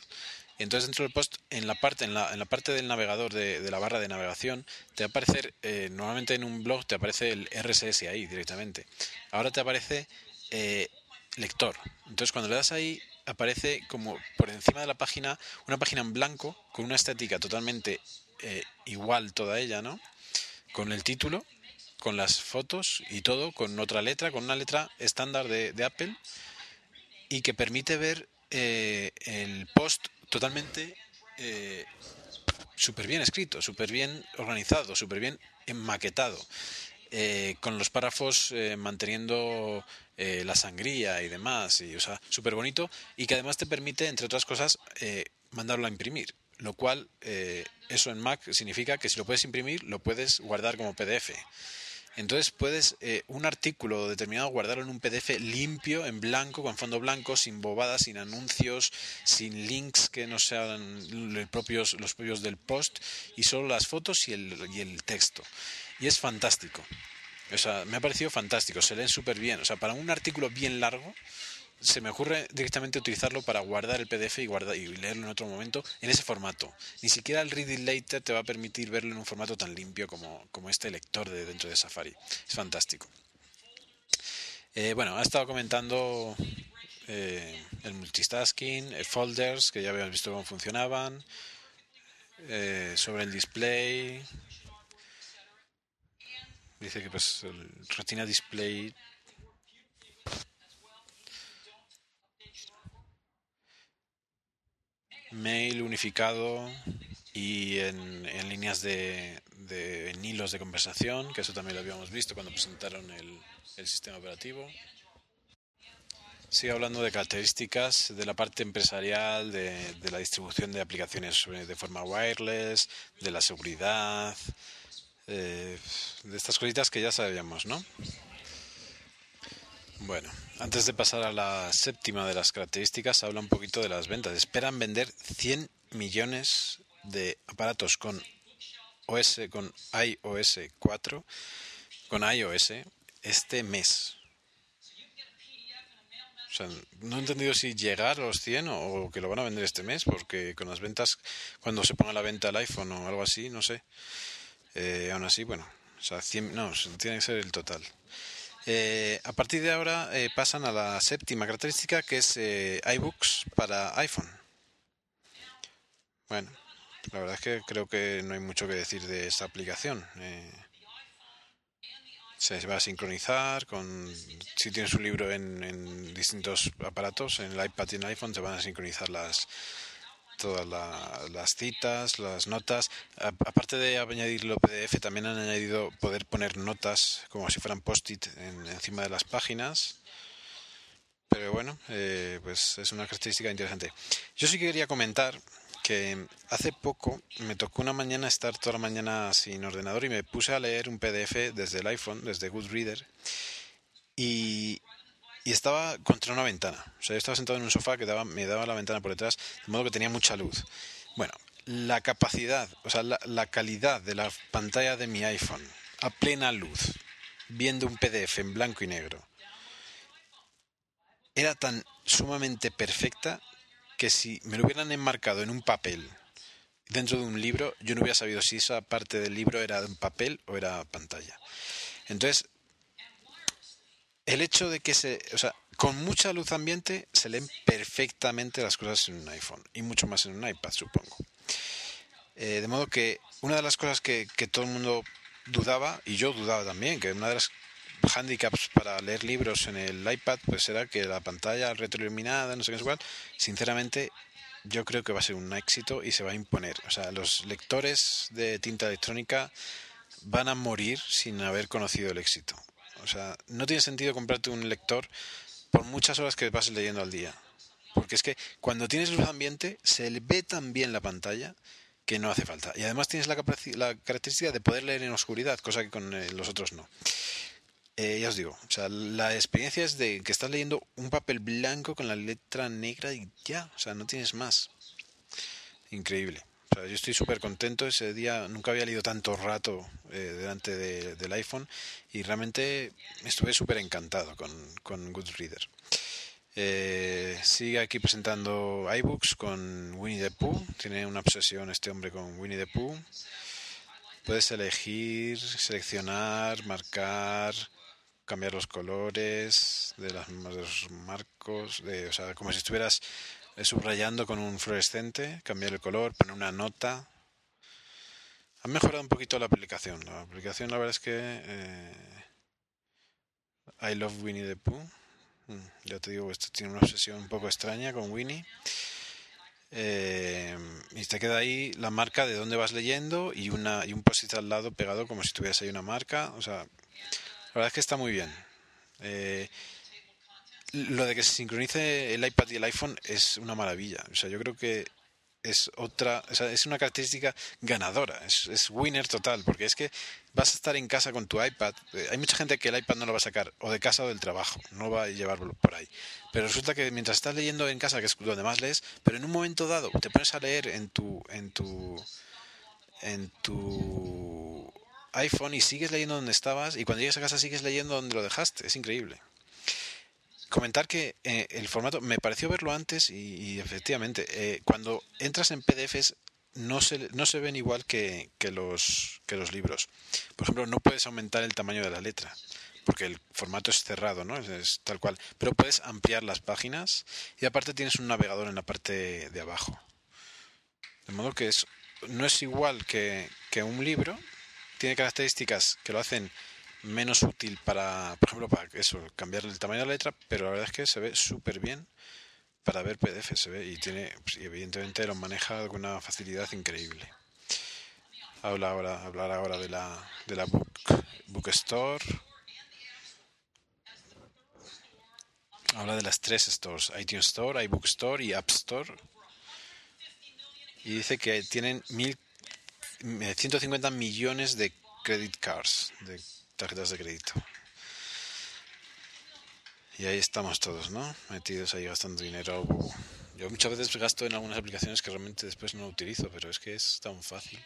entonces dentro del post, en la parte, en la, en la parte del navegador de, de, la barra de navegación, te va a aparecer, eh, normalmente en un blog te aparece el RSS ahí directamente. Ahora te aparece eh, lector. Entonces cuando le das ahí, aparece como por encima de la página, una página en blanco, con una estética totalmente eh, igual toda ella, ¿no? Con el título, con las fotos y todo, con otra letra, con una letra estándar de, de Apple y que permite ver eh, el post totalmente eh, súper bien escrito, súper bien organizado, súper bien maquetado. Eh, con los párrafos eh, manteniendo eh, la sangría y demás, y o sea, súper bonito, y que además te permite, entre otras cosas, eh, mandarlo a imprimir, lo cual eso en Mac significa que si lo puedes imprimir, lo puedes guardar como PDF. Entonces puedes eh, un artículo determinado guardarlo en un PDF limpio, en blanco, con fondo blanco, sin bobadas, sin anuncios, sin links que no sean los propios, los propios del post, y solo las fotos y el, y el texto. Y es fantástico. O sea, me ha parecido fantástico, se leen súper bien. O sea, para un artículo bien largo, se me ocurre directamente utilizarlo para guardar el PDF y, guardar, y leerlo en otro momento en ese formato. Ni siquiera el Read Later te va a permitir verlo en un formato tan limpio como, como este lector de dentro de Safari. Es fantástico. Eh, bueno, ha estado comentando eh, el multitasking, eh, folders, que ya habíamos visto cómo funcionaban, sobre el display. Dice que pues el Retina Display mail unificado, y en, en líneas de, de hilos de conversación, que eso también lo habíamos visto cuando presentaron el, el sistema operativo. Sigue hablando de características de la parte empresarial, de, de, la distribución de aplicaciones de forma wireless, de la seguridad, eh, de estas cositas que ya sabíamos, ¿no? Bueno, antes de pasar a la séptima de las características, habla un poquito de las ventas. Esperan vender 100 millones de aparatos con OS, con iOS 4, con iOS este mes. No he entendido si llegar a los 100 o, que lo van a vender este mes, porque con las ventas, cuando se ponga la venta el iPhone o algo así, no sé. Eh, aún así, bueno, o sea, 100, no, tiene que ser el total. Eh, a partir de ahora eh, pasan a la séptima característica que es eh, iBooks para iPhone. Bueno, la verdad es que creo que no hay mucho que decir de esta aplicación. Eh, se va a sincronizar con si tienes un libro en, en, distintos aparatos, en el iPad y en el iPhone, se van a sincronizar las todas la, las citas, las notas. A, aparte de añadirlo PDF, también han añadido poder poner notas como si fueran post-it en, encima de las páginas. Pero bueno, eh, pues es una característica interesante. Yo sí que quería comentar que hace poco me tocó una mañana estar toda la mañana sin ordenador y me puse a leer un PDF desde el iPhone, desde Goodreader, y, y estaba contra una ventana. O sea, yo estaba sentado en un sofá que daba, me daba la ventana por detrás, de modo que tenía mucha luz. Bueno, la capacidad, o sea, la, la calidad de la pantalla de mi iPhone a plena luz, viendo un PDF en blanco y negro, era tan sumamente perfecta que si me lo hubieran enmarcado en un papel dentro de un libro, yo no hubiera sabido si esa parte del libro era en papel o era pantalla. Entonces, el hecho de que se, o sea, con mucha luz ambiente se leen perfectamente las cosas en un iPhone y mucho más en un iPad, supongo. Eh, de modo que una de las cosas que, que todo el mundo dudaba, y yo dudaba también, que una de las handicaps para leer libros en el iPad pues era que la pantalla retroiluminada, no sé qué es igual, sinceramente yo creo que va a ser un éxito y se va a imponer. O sea, los lectores de tinta electrónica van a morir sin haber conocido el éxito. O sea, no tiene sentido comprarte un lector por muchas horas que pases leyendo al día. Porque es que cuando tienes luz ambiente se ve tan bien la pantalla que no hace falta. Y además tienes la, la característica de poder leer en oscuridad, cosa que con eh, los otros no. Eh, ya os digo, o sea, la experiencia es de que estás leyendo un papel blanco con la letra negra y ya, o sea, no tienes más. Increíble. Yo estoy súper contento. Ese día nunca había leído tanto rato eh, delante de, del iPhone y realmente estuve súper encantado con, con Goodreader. Eh, sigue aquí presentando iBooks con Winnie the Pooh. Tiene una obsesión este hombre con Winnie the Pooh. Puedes elegir, seleccionar, marcar, cambiar los colores de los marcos, de, o sea, como si estuvieras subrayando con un fluorescente, cambiar el color, poner una nota. Han mejorado un poquito la aplicación. La aplicación, la verdad es que eh, I love Winnie the Pooh. Mm, ya te digo, esto tiene una obsesión un poco extraña con Winnie. Eh, y te queda ahí la marca de dónde vas leyendo y una y un post al lado pegado como si tuvieras ahí una marca. O sea, la verdad es que está muy bien. Eh, lo de que se sincronice el iPad y el iPhone es una maravilla. O sea, yo creo que es otra, o sea, es una característica ganadora, es, es, winner total, porque es que vas a estar en casa con tu iPad. Eh, hay mucha gente que el iPad no lo va a sacar, o de casa o del trabajo, no va a llevarlo por ahí. Pero resulta que mientras estás leyendo en casa, que es donde más lees, pero en un momento dado te pones a leer en tu, en tu, en tu iPhone y sigues leyendo donde estabas y cuando llegas a casa sigues leyendo donde lo dejaste. Es increíble. Comentar que eh, el formato, me pareció verlo antes y, efectivamente, eh, cuando entras en PDFs no se, no se ven igual que, que, los, que los libros. Por ejemplo, no puedes aumentar el tamaño de la letra porque el formato es cerrado, ¿no? Es, tal cual. Pero puedes ampliar las páginas y aparte tienes un navegador en la parte de abajo. De modo que es, no es igual que, que un libro, tiene características que lo hacen menos útil para, por ejemplo, para eso, cambiar el tamaño de la letra, pero la verdad es que se ve súper bien para ver PDF, se ve y tiene, pues, evidentemente lo maneja con una facilidad increíble. Habla ahora, hablar ahora de la, de la book, Bookstore. Habla de las tres stores, iTunes Store, iBook Store y App Store. Y dice que tienen mil, 150 millones de credit cards, de tarjetas de crédito. Y ahí estamos todos, ¿no? Metidos ahí gastando dinero. Yo muchas veces gasto en algunas aplicaciones que realmente después no utilizo, pero es que es tan fácil.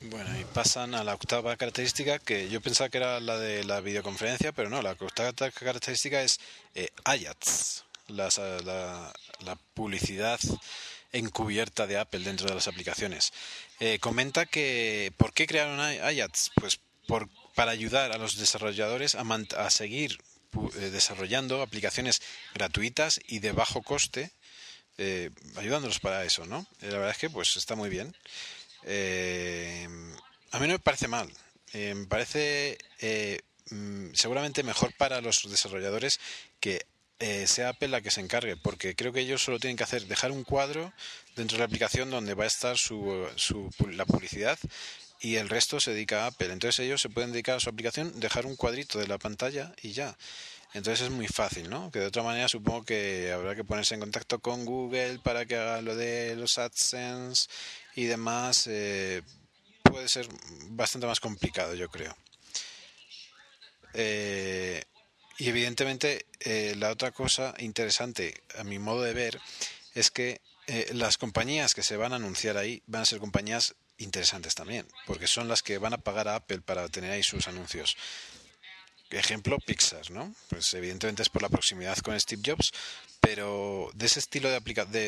Bueno, y pasan a la octava característica que yo pensaba que era la de la videoconferencia, pero no, la octava característica es eh, Ayats, la, la, publicidad encubierta de Apple dentro de las aplicaciones. Eh, comenta que ¿por qué crearon Ayats? Pues por, para ayudar a los desarrolladores a, a seguir eh, desarrollando aplicaciones gratuitas y de bajo coste, eh, ayudándolos para eso, ¿no? La verdad es que pues está muy bien. Eh, a mí no me parece mal. Eh, me parece eh, mm, seguramente mejor para los desarrolladores que sea Apple la que se encargue, porque creo que ellos solo tienen que hacer dejar un cuadro dentro de la aplicación donde va a estar su, su, la publicidad y el resto se dedica a Apple. Entonces ellos se pueden dedicar a su aplicación, dejar un cuadrito de la pantalla y ya. Entonces es muy fácil, ¿no? Que de otra manera supongo que habrá que ponerse en contacto con Google para que haga lo de los AdSense y demás. Eh, puede ser bastante más complicado, yo creo. Eh, y evidentemente eh, la otra cosa interesante, a mi modo de ver, es que las compañías que se van a anunciar ahí van a ser compañías interesantes también, porque son las que van a pagar a Apple para tener ahí sus anuncios ejemplo Pixar, ¿no? Pues evidentemente es por la proximidad con Steve Jobs, pero de ese estilo de,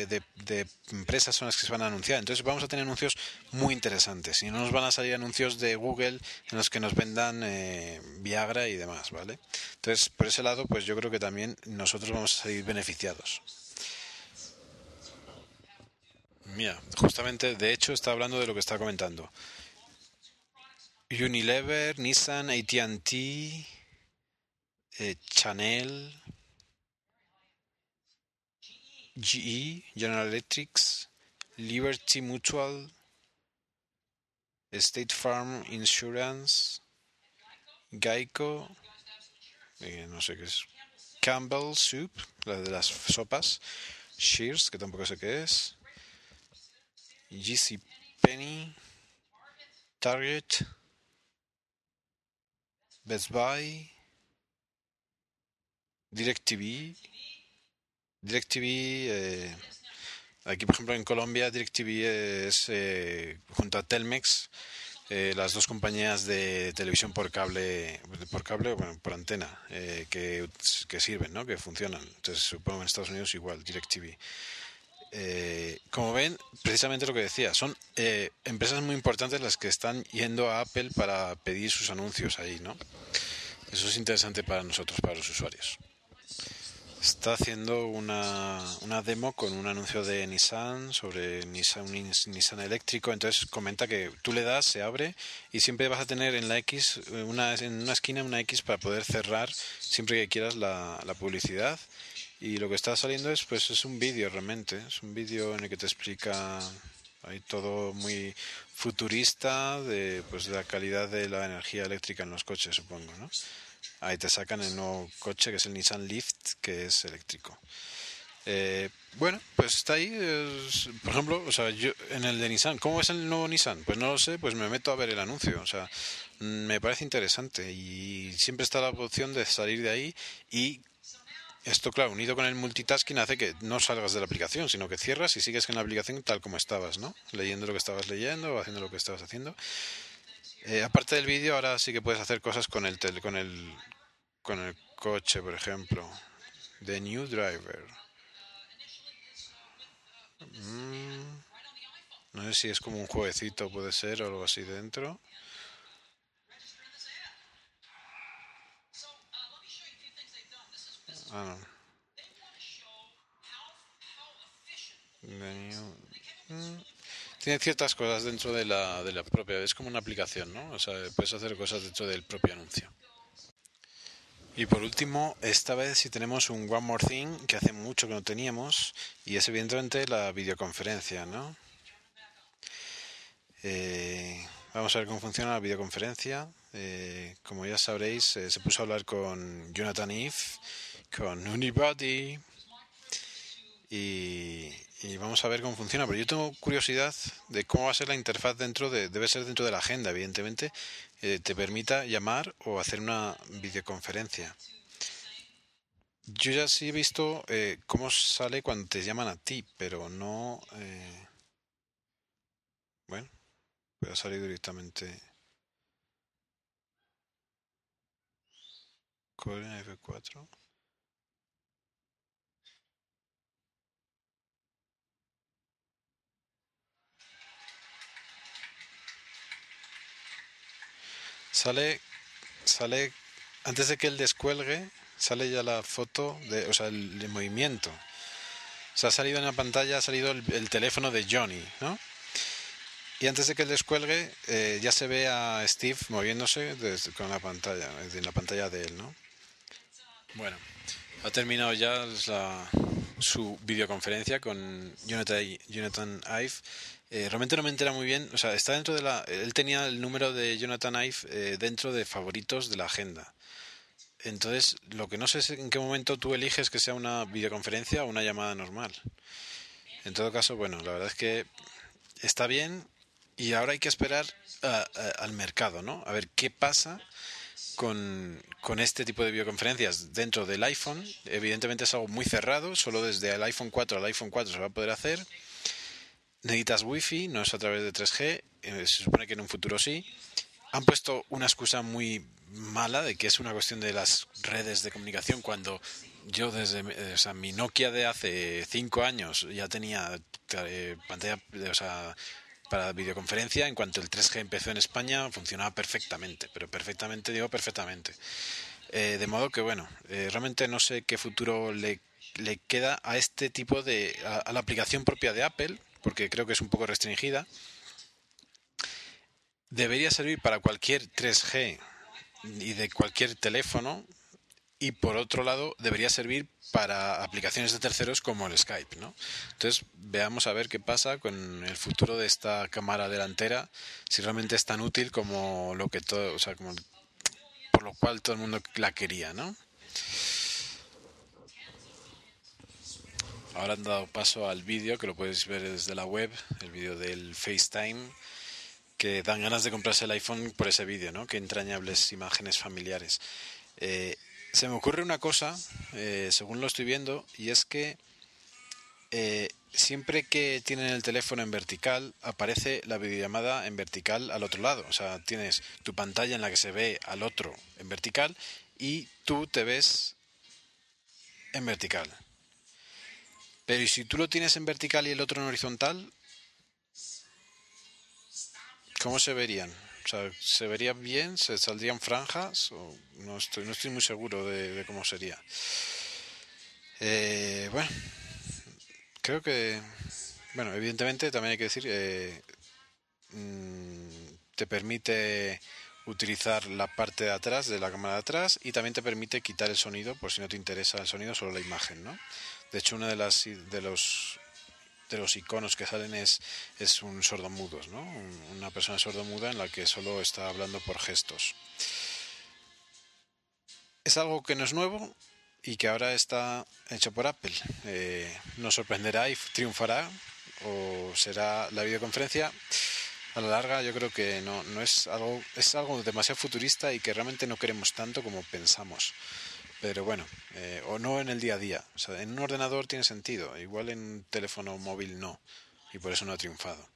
de, de, empresas son las que se van a anunciar. Entonces vamos a tener anuncios muy interesantes y no nos van a salir anuncios de Google en los que nos vendan eh, Viagra y demás, ¿vale? Entonces, por ese lado, pues yo creo que también nosotros vamos a salir beneficiados. Mira, justamente, de hecho, está hablando de lo que está comentando. Unilever, Nissan, ATT, eh, Chanel, GE, General Electric, Liberty Mutual, State Farm Insurance, Geico, eh, no sé qué es, Campbell Soup, la de las sopas, Shears, que tampoco sé qué es, GC Penny, Target, Best Buy, DirecTV. DirecTV, eh, aquí por ejemplo en Colombia, DirecTV es eh, junto a Telmex, eh, las dos compañías de televisión por cable, por cable por antena, eh, que, que, sirven, ¿no? que funcionan. Entonces supongo en Estados Unidos igual, DirecTV. Eh, como ven, precisamente lo que decía, son eh, empresas muy importantes las que están yendo a Apple para pedir sus anuncios ahí, ¿no? Eso es interesante para nosotros, para los usuarios está haciendo una, una, demo con un anuncio de Nissan sobre Nissan, un Nissan eléctrico. Entonces comenta que tú le das, se abre y siempre vas a tener en la X, una, en una esquina, una X para poder cerrar siempre que quieras la, la publicidad. Y lo que está saliendo es, pues, es un vídeo realmente. Es un vídeo en el que te explica hay todo muy futurista de, pues, de la calidad de la energía eléctrica en los coches, supongo, ¿no? Ahí te sacan el nuevo coche que es el Nissan Leaf, que es eléctrico. Eh, bueno, pues está ahí. por ejemplo, o sea, yo en el de Nissan, ¿cómo es el nuevo Nissan? Pues no lo sé, pues me meto a ver el anuncio. O sea, me parece interesante y siempre está la opción de salir de ahí y esto, claro, unido con el multitasking hace que no salgas de la aplicación, sino que cierras y sigues en la aplicación tal como estabas, ¿no? Leyendo lo que estabas leyendo o haciendo lo que estabas haciendo. Eh, aparte del vídeo, ahora sí que puedes hacer cosas con el, con el, con el coche, por ejemplo. The New Driver. Mm, no sé si es como un jueguecito, puede ser, o algo así dentro. No. Mm tiene ciertas cosas dentro de la, de la propia, es como una aplicación, ¿no? O sea, puedes hacer cosas dentro del propio anuncio. Y por último, esta vez sí tenemos un One More Thing que hace mucho que no teníamos y es evidentemente la videoconferencia, ¿no? Eh, vamos a ver cómo funciona la videoconferencia. Eh, como ya sabréis, eh, se puso a hablar con Jonathan Eve, con Unibody y, y, vamos a ver cómo funciona. Pero yo tengo curiosidad de cómo va a ser la interfaz dentro de, debe ser dentro de la agenda, evidentemente, te permita llamar o hacer una videoconferencia. Yo ya sí he visto eh, cómo sale cuando te llaman a ti, pero no... Eh... Bueno, voy a salir directamente. Core F4. Sale, sale, antes de que él descuelgue, sale ya la foto, de, o sea, el, movimiento. O sea, ha salido en la pantalla, ha salido el, teléfono de Johnny, ¿no? Y antes de que él descuelgue, eh, ya se ve a Steve moviéndose con la pantalla, en la pantalla de él, ¿no? Bueno, ha terminado ya su videoconferencia con Jonathan, Ive. Eh, realmente no me entera muy bien, o sea, está dentro de la... Él tenía el número de Jonathan Ive eh, dentro de favoritos de la agenda. Entonces, lo que no sé es en qué momento tú eliges que sea una videoconferencia o una llamada normal. En todo caso, bueno, la verdad es que está bien y ahora hay que esperar al mercado, ¿no? A ver qué pasa con, este tipo de videoconferencias dentro del iPhone. Evidentemente es algo muy cerrado, solo desde el iPhone 4 al iPhone 4 se va a poder hacer. Necesitas Wi-Fi, no es a través de 3G, eh, se supone que en un futuro sí. Han puesto una excusa muy mala de que es una cuestión de las redes de comunicación cuando yo desde mi Nokia de hace cinco años ya tenía eh, pantalla o sea, para videoconferencia en cuanto el 3G empezó en España funcionaba perfectamente pero perfectamente digo perfectamente. Eh, de modo que bueno eh, realmente no sé qué futuro le, le queda a este tipo de a la aplicación propia de Apple porque creo que es un poco restringida. Debería servir para cualquier 3G y de cualquier teléfono y por otro lado debería servir para aplicaciones de terceros como el Skype, ¿no? Entonces veamos a ver qué pasa con el futuro de esta cámara delantera, si realmente es tan útil como lo que todo, o sea, como por lo cual todo el mundo la quería, ¿no? Ahora han dado paso al vídeo que lo puedes ver desde la web, el vídeo del FaceTime que dan ganas de comprarse el iPhone por ese vídeo, ¿no? Qué entrañables imágenes familiares. Eh, se me ocurre una cosa, eh, según lo estoy viendo, y es que eh, siempre que tienen el teléfono en vertical, aparece la videollamada en vertical al otro lado. O sea, tienes tu pantalla en la que se ve al otro en vertical y tú te ves en vertical. Pero ¿y si tú lo tienes en vertical y el otro en horizontal? ¿Cómo se verían? Sea, ¿se verían bien? ¿Se saldrían franjas? O no, estoy, no estoy muy seguro de, cómo sería. Eh, bueno, creo que, bueno, evidentemente también hay que decir, eh, mm, te permite utilizar la parte de atrás de la cámara de atrás y también te permite quitar el sonido por si no te interesa el sonido, solo la imagen, ¿no? De hecho, una de las de los de los iconos que salen es, es un sordomudo, ¿no? una persona sordomuda en la que solo está hablando por gestos. Es algo que no es nuevo y que ahora está hecho por Apple. Eh, nos sorprenderá y triunfará o será la videoconferencia. A la larga yo creo que no, no es algo es algo demasiado futurista y que realmente no queremos tanto como pensamos. Pero bueno, eh, o no en el día a día. O sea, en un ordenador tiene sentido, igual en un teléfono móvil no. Y por eso no ha triunfado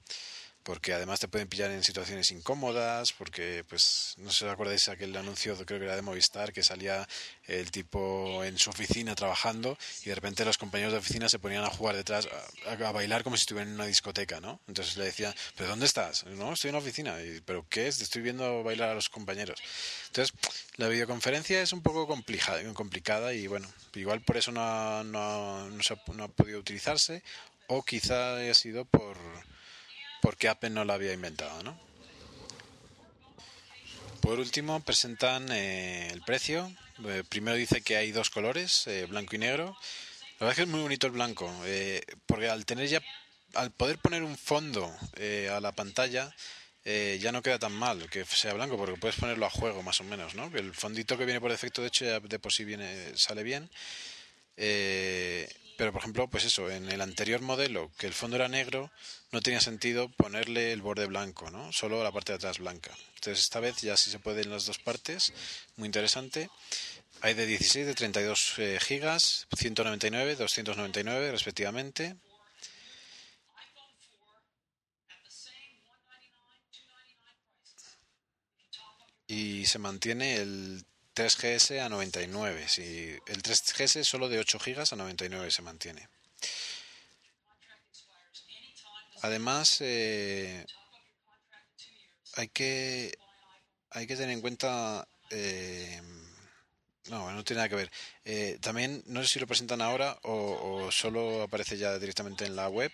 porque además te pueden pillar en situaciones incómodas, porque pues no sé si acordáis aquel anuncio, creo que era de Movistar, que salía el tipo en su oficina trabajando y de repente los compañeros de oficina se ponían a jugar detrás, a, bailar como si estuvieran en una discoteca, ¿no? Entonces le decía, ¿pero dónde estás? No, estoy en la oficina. ¿Pero qué es? Estoy viendo bailar a los compañeros. Entonces, la videoconferencia es un poco complicada y bueno, igual por eso no, no, no, no ha podido utilizarse o quizá haya sido por porque Apple no lo había inventado, ¿no? Por último, presentan eh, el precio. Eh, primero dice que hay dos colores, eh, blanco y negro. La verdad es que es muy bonito el blanco, porque al tener ya al poder poner un fondo eh, a la pantalla, eh, ya no queda tan mal que sea blanco, porque puedes ponerlo a juego más o menos, ¿no? El fondito que viene por defecto, de hecho, ya de por sí viene, sale bien. Eh, pero, por ejemplo, pues eso, en el anterior modelo, que el fondo era negro, no tenía sentido ponerle el borde blanco, ¿no? Solo la parte de atrás blanca. Entonces, esta vez ya sí se puede en las dos partes. Muy interesante. Hay de 16, de 32 eh, gigas, 199, 299 respectivamente. Y se mantiene el 3GS a 99. Si el 3GS solo de 8 gigas a 99 se mantiene. Además, eh, hay que hay que tener en cuenta eh, no, no tiene nada que ver. Eh, también, no sé si lo presentan ahora o, solo aparece ya directamente en la web,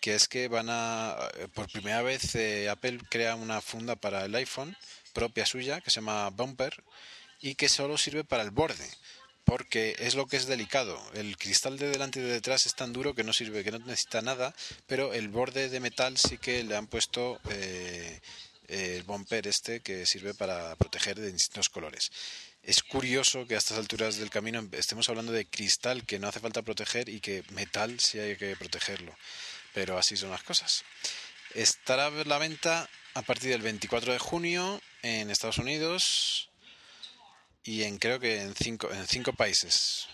que es que van a, eh, por primera vez, eh, Apple crea una funda para el iPhone propia suya, que se llama Bumper, y que solo sirve para el borde, porque es lo que es delicado. El cristal de delante y de detrás es tan duro que no sirve, que no necesita nada, pero el borde de metal sí que le han puesto el bumper este que sirve para proteger de distintos colores es curioso que a estas alturas del camino estemos hablando de cristal que no hace falta proteger y que metal sí hay que protegerlo. Pero así son las cosas. Estará a la venta a partir del 24 de junio en Estados Unidos y en creo que en cinco, en cinco países.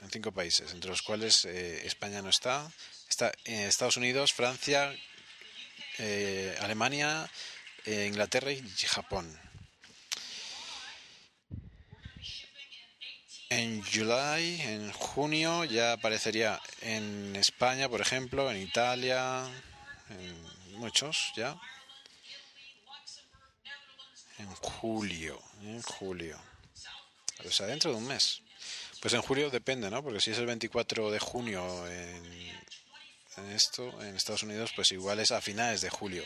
En cinco países, entre los cuales eh, España no está. Está en Estados Unidos, Francia, eh, Alemania, eh, Inglaterra y Japón. En July, en junio, ya aparecería en España, por ejemplo, en Italia, en muchos ya. En julio, en julio. O sea, dentro de un mes. Pues en julio depende, ¿no? Porque si es el 24 de junio en, en esto, en Estados Unidos, pues igual es a finales de julio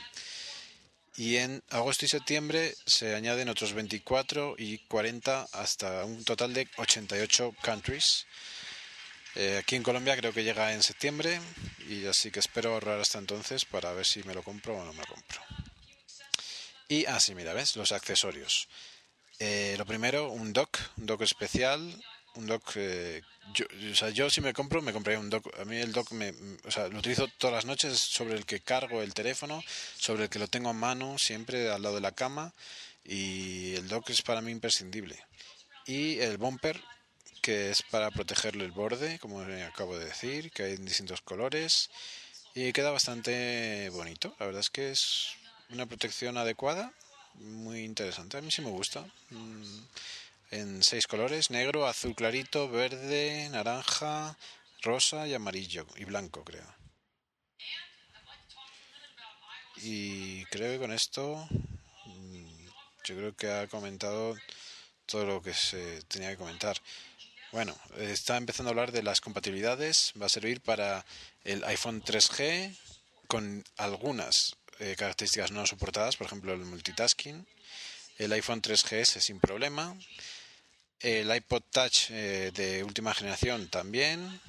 y en agosto y septiembre se añaden otros 24 y 40 hasta un total de 88 countries. Eh, aquí en Colombia creo que llega en septiembre y así que espero ahorrar hasta entonces para ver si me lo compro o no me lo compro. Y así, ah, mira, ¿ves? Los accesorios. Eh, lo primero, un dock, un dock especial un dock eh, yo, o sea, yo si me compro me compraría un dock. A mí el dock me, o sea, lo utilizo todas las noches sobre el que cargo el teléfono sobre el que lo tengo a mano siempre al lado de la cama y el dock es para mí imprescindible. Y el bumper que es para protegerle el borde como acabo de decir que hay en distintos colores y queda bastante bonito. La verdad es que es una protección adecuada muy interesante a mí sí me gusta mm, en seis colores, negro, azul clarito, verde, naranja, rosa y amarillo y blanco, creo. Y creo que con esto mm, yo creo que ha comentado todo lo que se tenía que comentar. Bueno, está empezando a hablar de las compatibilidades. Va a servir para el iPhone 3G con algunas eh, características no soportadas, por ejemplo el multitasking. El iPhone 3GS sin problema el iPod Touch eh, de última generación también.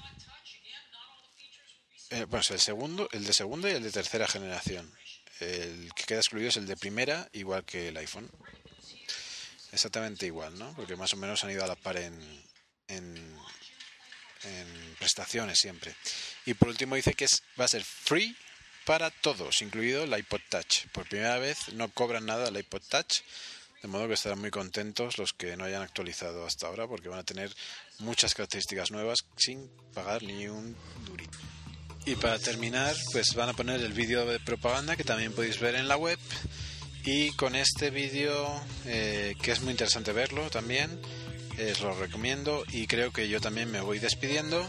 Eh, bueno, el segundo, el de segunda y el de tercera generación. El que queda excluido es el de primera, igual que el iPhone. Exactamente igual, ¿no? Porque más o menos han ido a la par en, en, prestaciones siempre. Y por último dice que es, va a ser free para todos, incluido el iPod Touch. Por primera vez no cobran nada el iPod Touch de modo que estarán muy contentos los que no hayan actualizado hasta ahora porque van a tener muchas características nuevas sin pagar ni un durito. Y para terminar, pues van a poner el vídeo de propaganda que también podéis ver en la web. Y con este vídeo, eh, que es muy interesante verlo también, os lo recomiendo y creo que yo también me voy despidiendo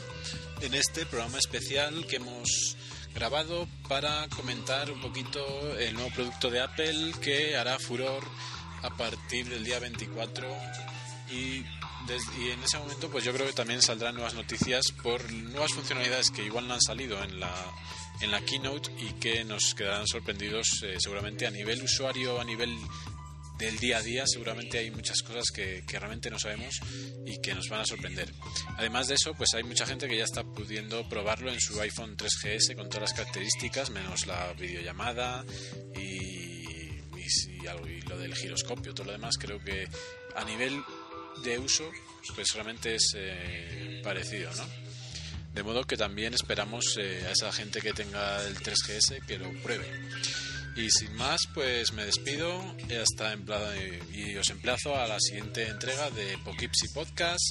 en este programa especial que hemos grabado para comentar un poquito el nuevo producto de Apple que hará furor a partir del día 24 y, y, en ese momento pues yo creo que también saldrán nuevas noticias por nuevas funcionalidades que igual no han salido en la en la keynote y que nos quedarán sorprendidos eh, seguramente a nivel usuario a nivel del día a día seguramente hay muchas cosas que, realmente no sabemos y que nos van a sorprender. Además de eso, pues hay mucha gente que ya está pudiendo probarlo en su iPhone 3GS con todas las características, menos la videollamada y, y, y lo del giroscopio. Todo lo demás creo que a nivel de uso, pues realmente es eh, parecido, ¿no? De modo que también esperamos eh, a esa gente que tenga el 3GS que lo pruebe. Y sin más, pues me despido hasta y os emplazo a la siguiente entrega de Pokipsy Podcast.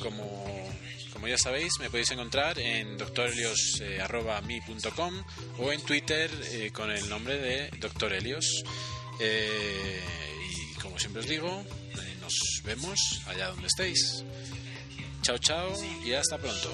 Como, como ya sabéis, me podéis encontrar en doctorelios.com eh, o en Twitter con el nombre de Doctor Helios. y como siempre os digo, nos vemos allá donde estéis. Chao, chao y hasta pronto.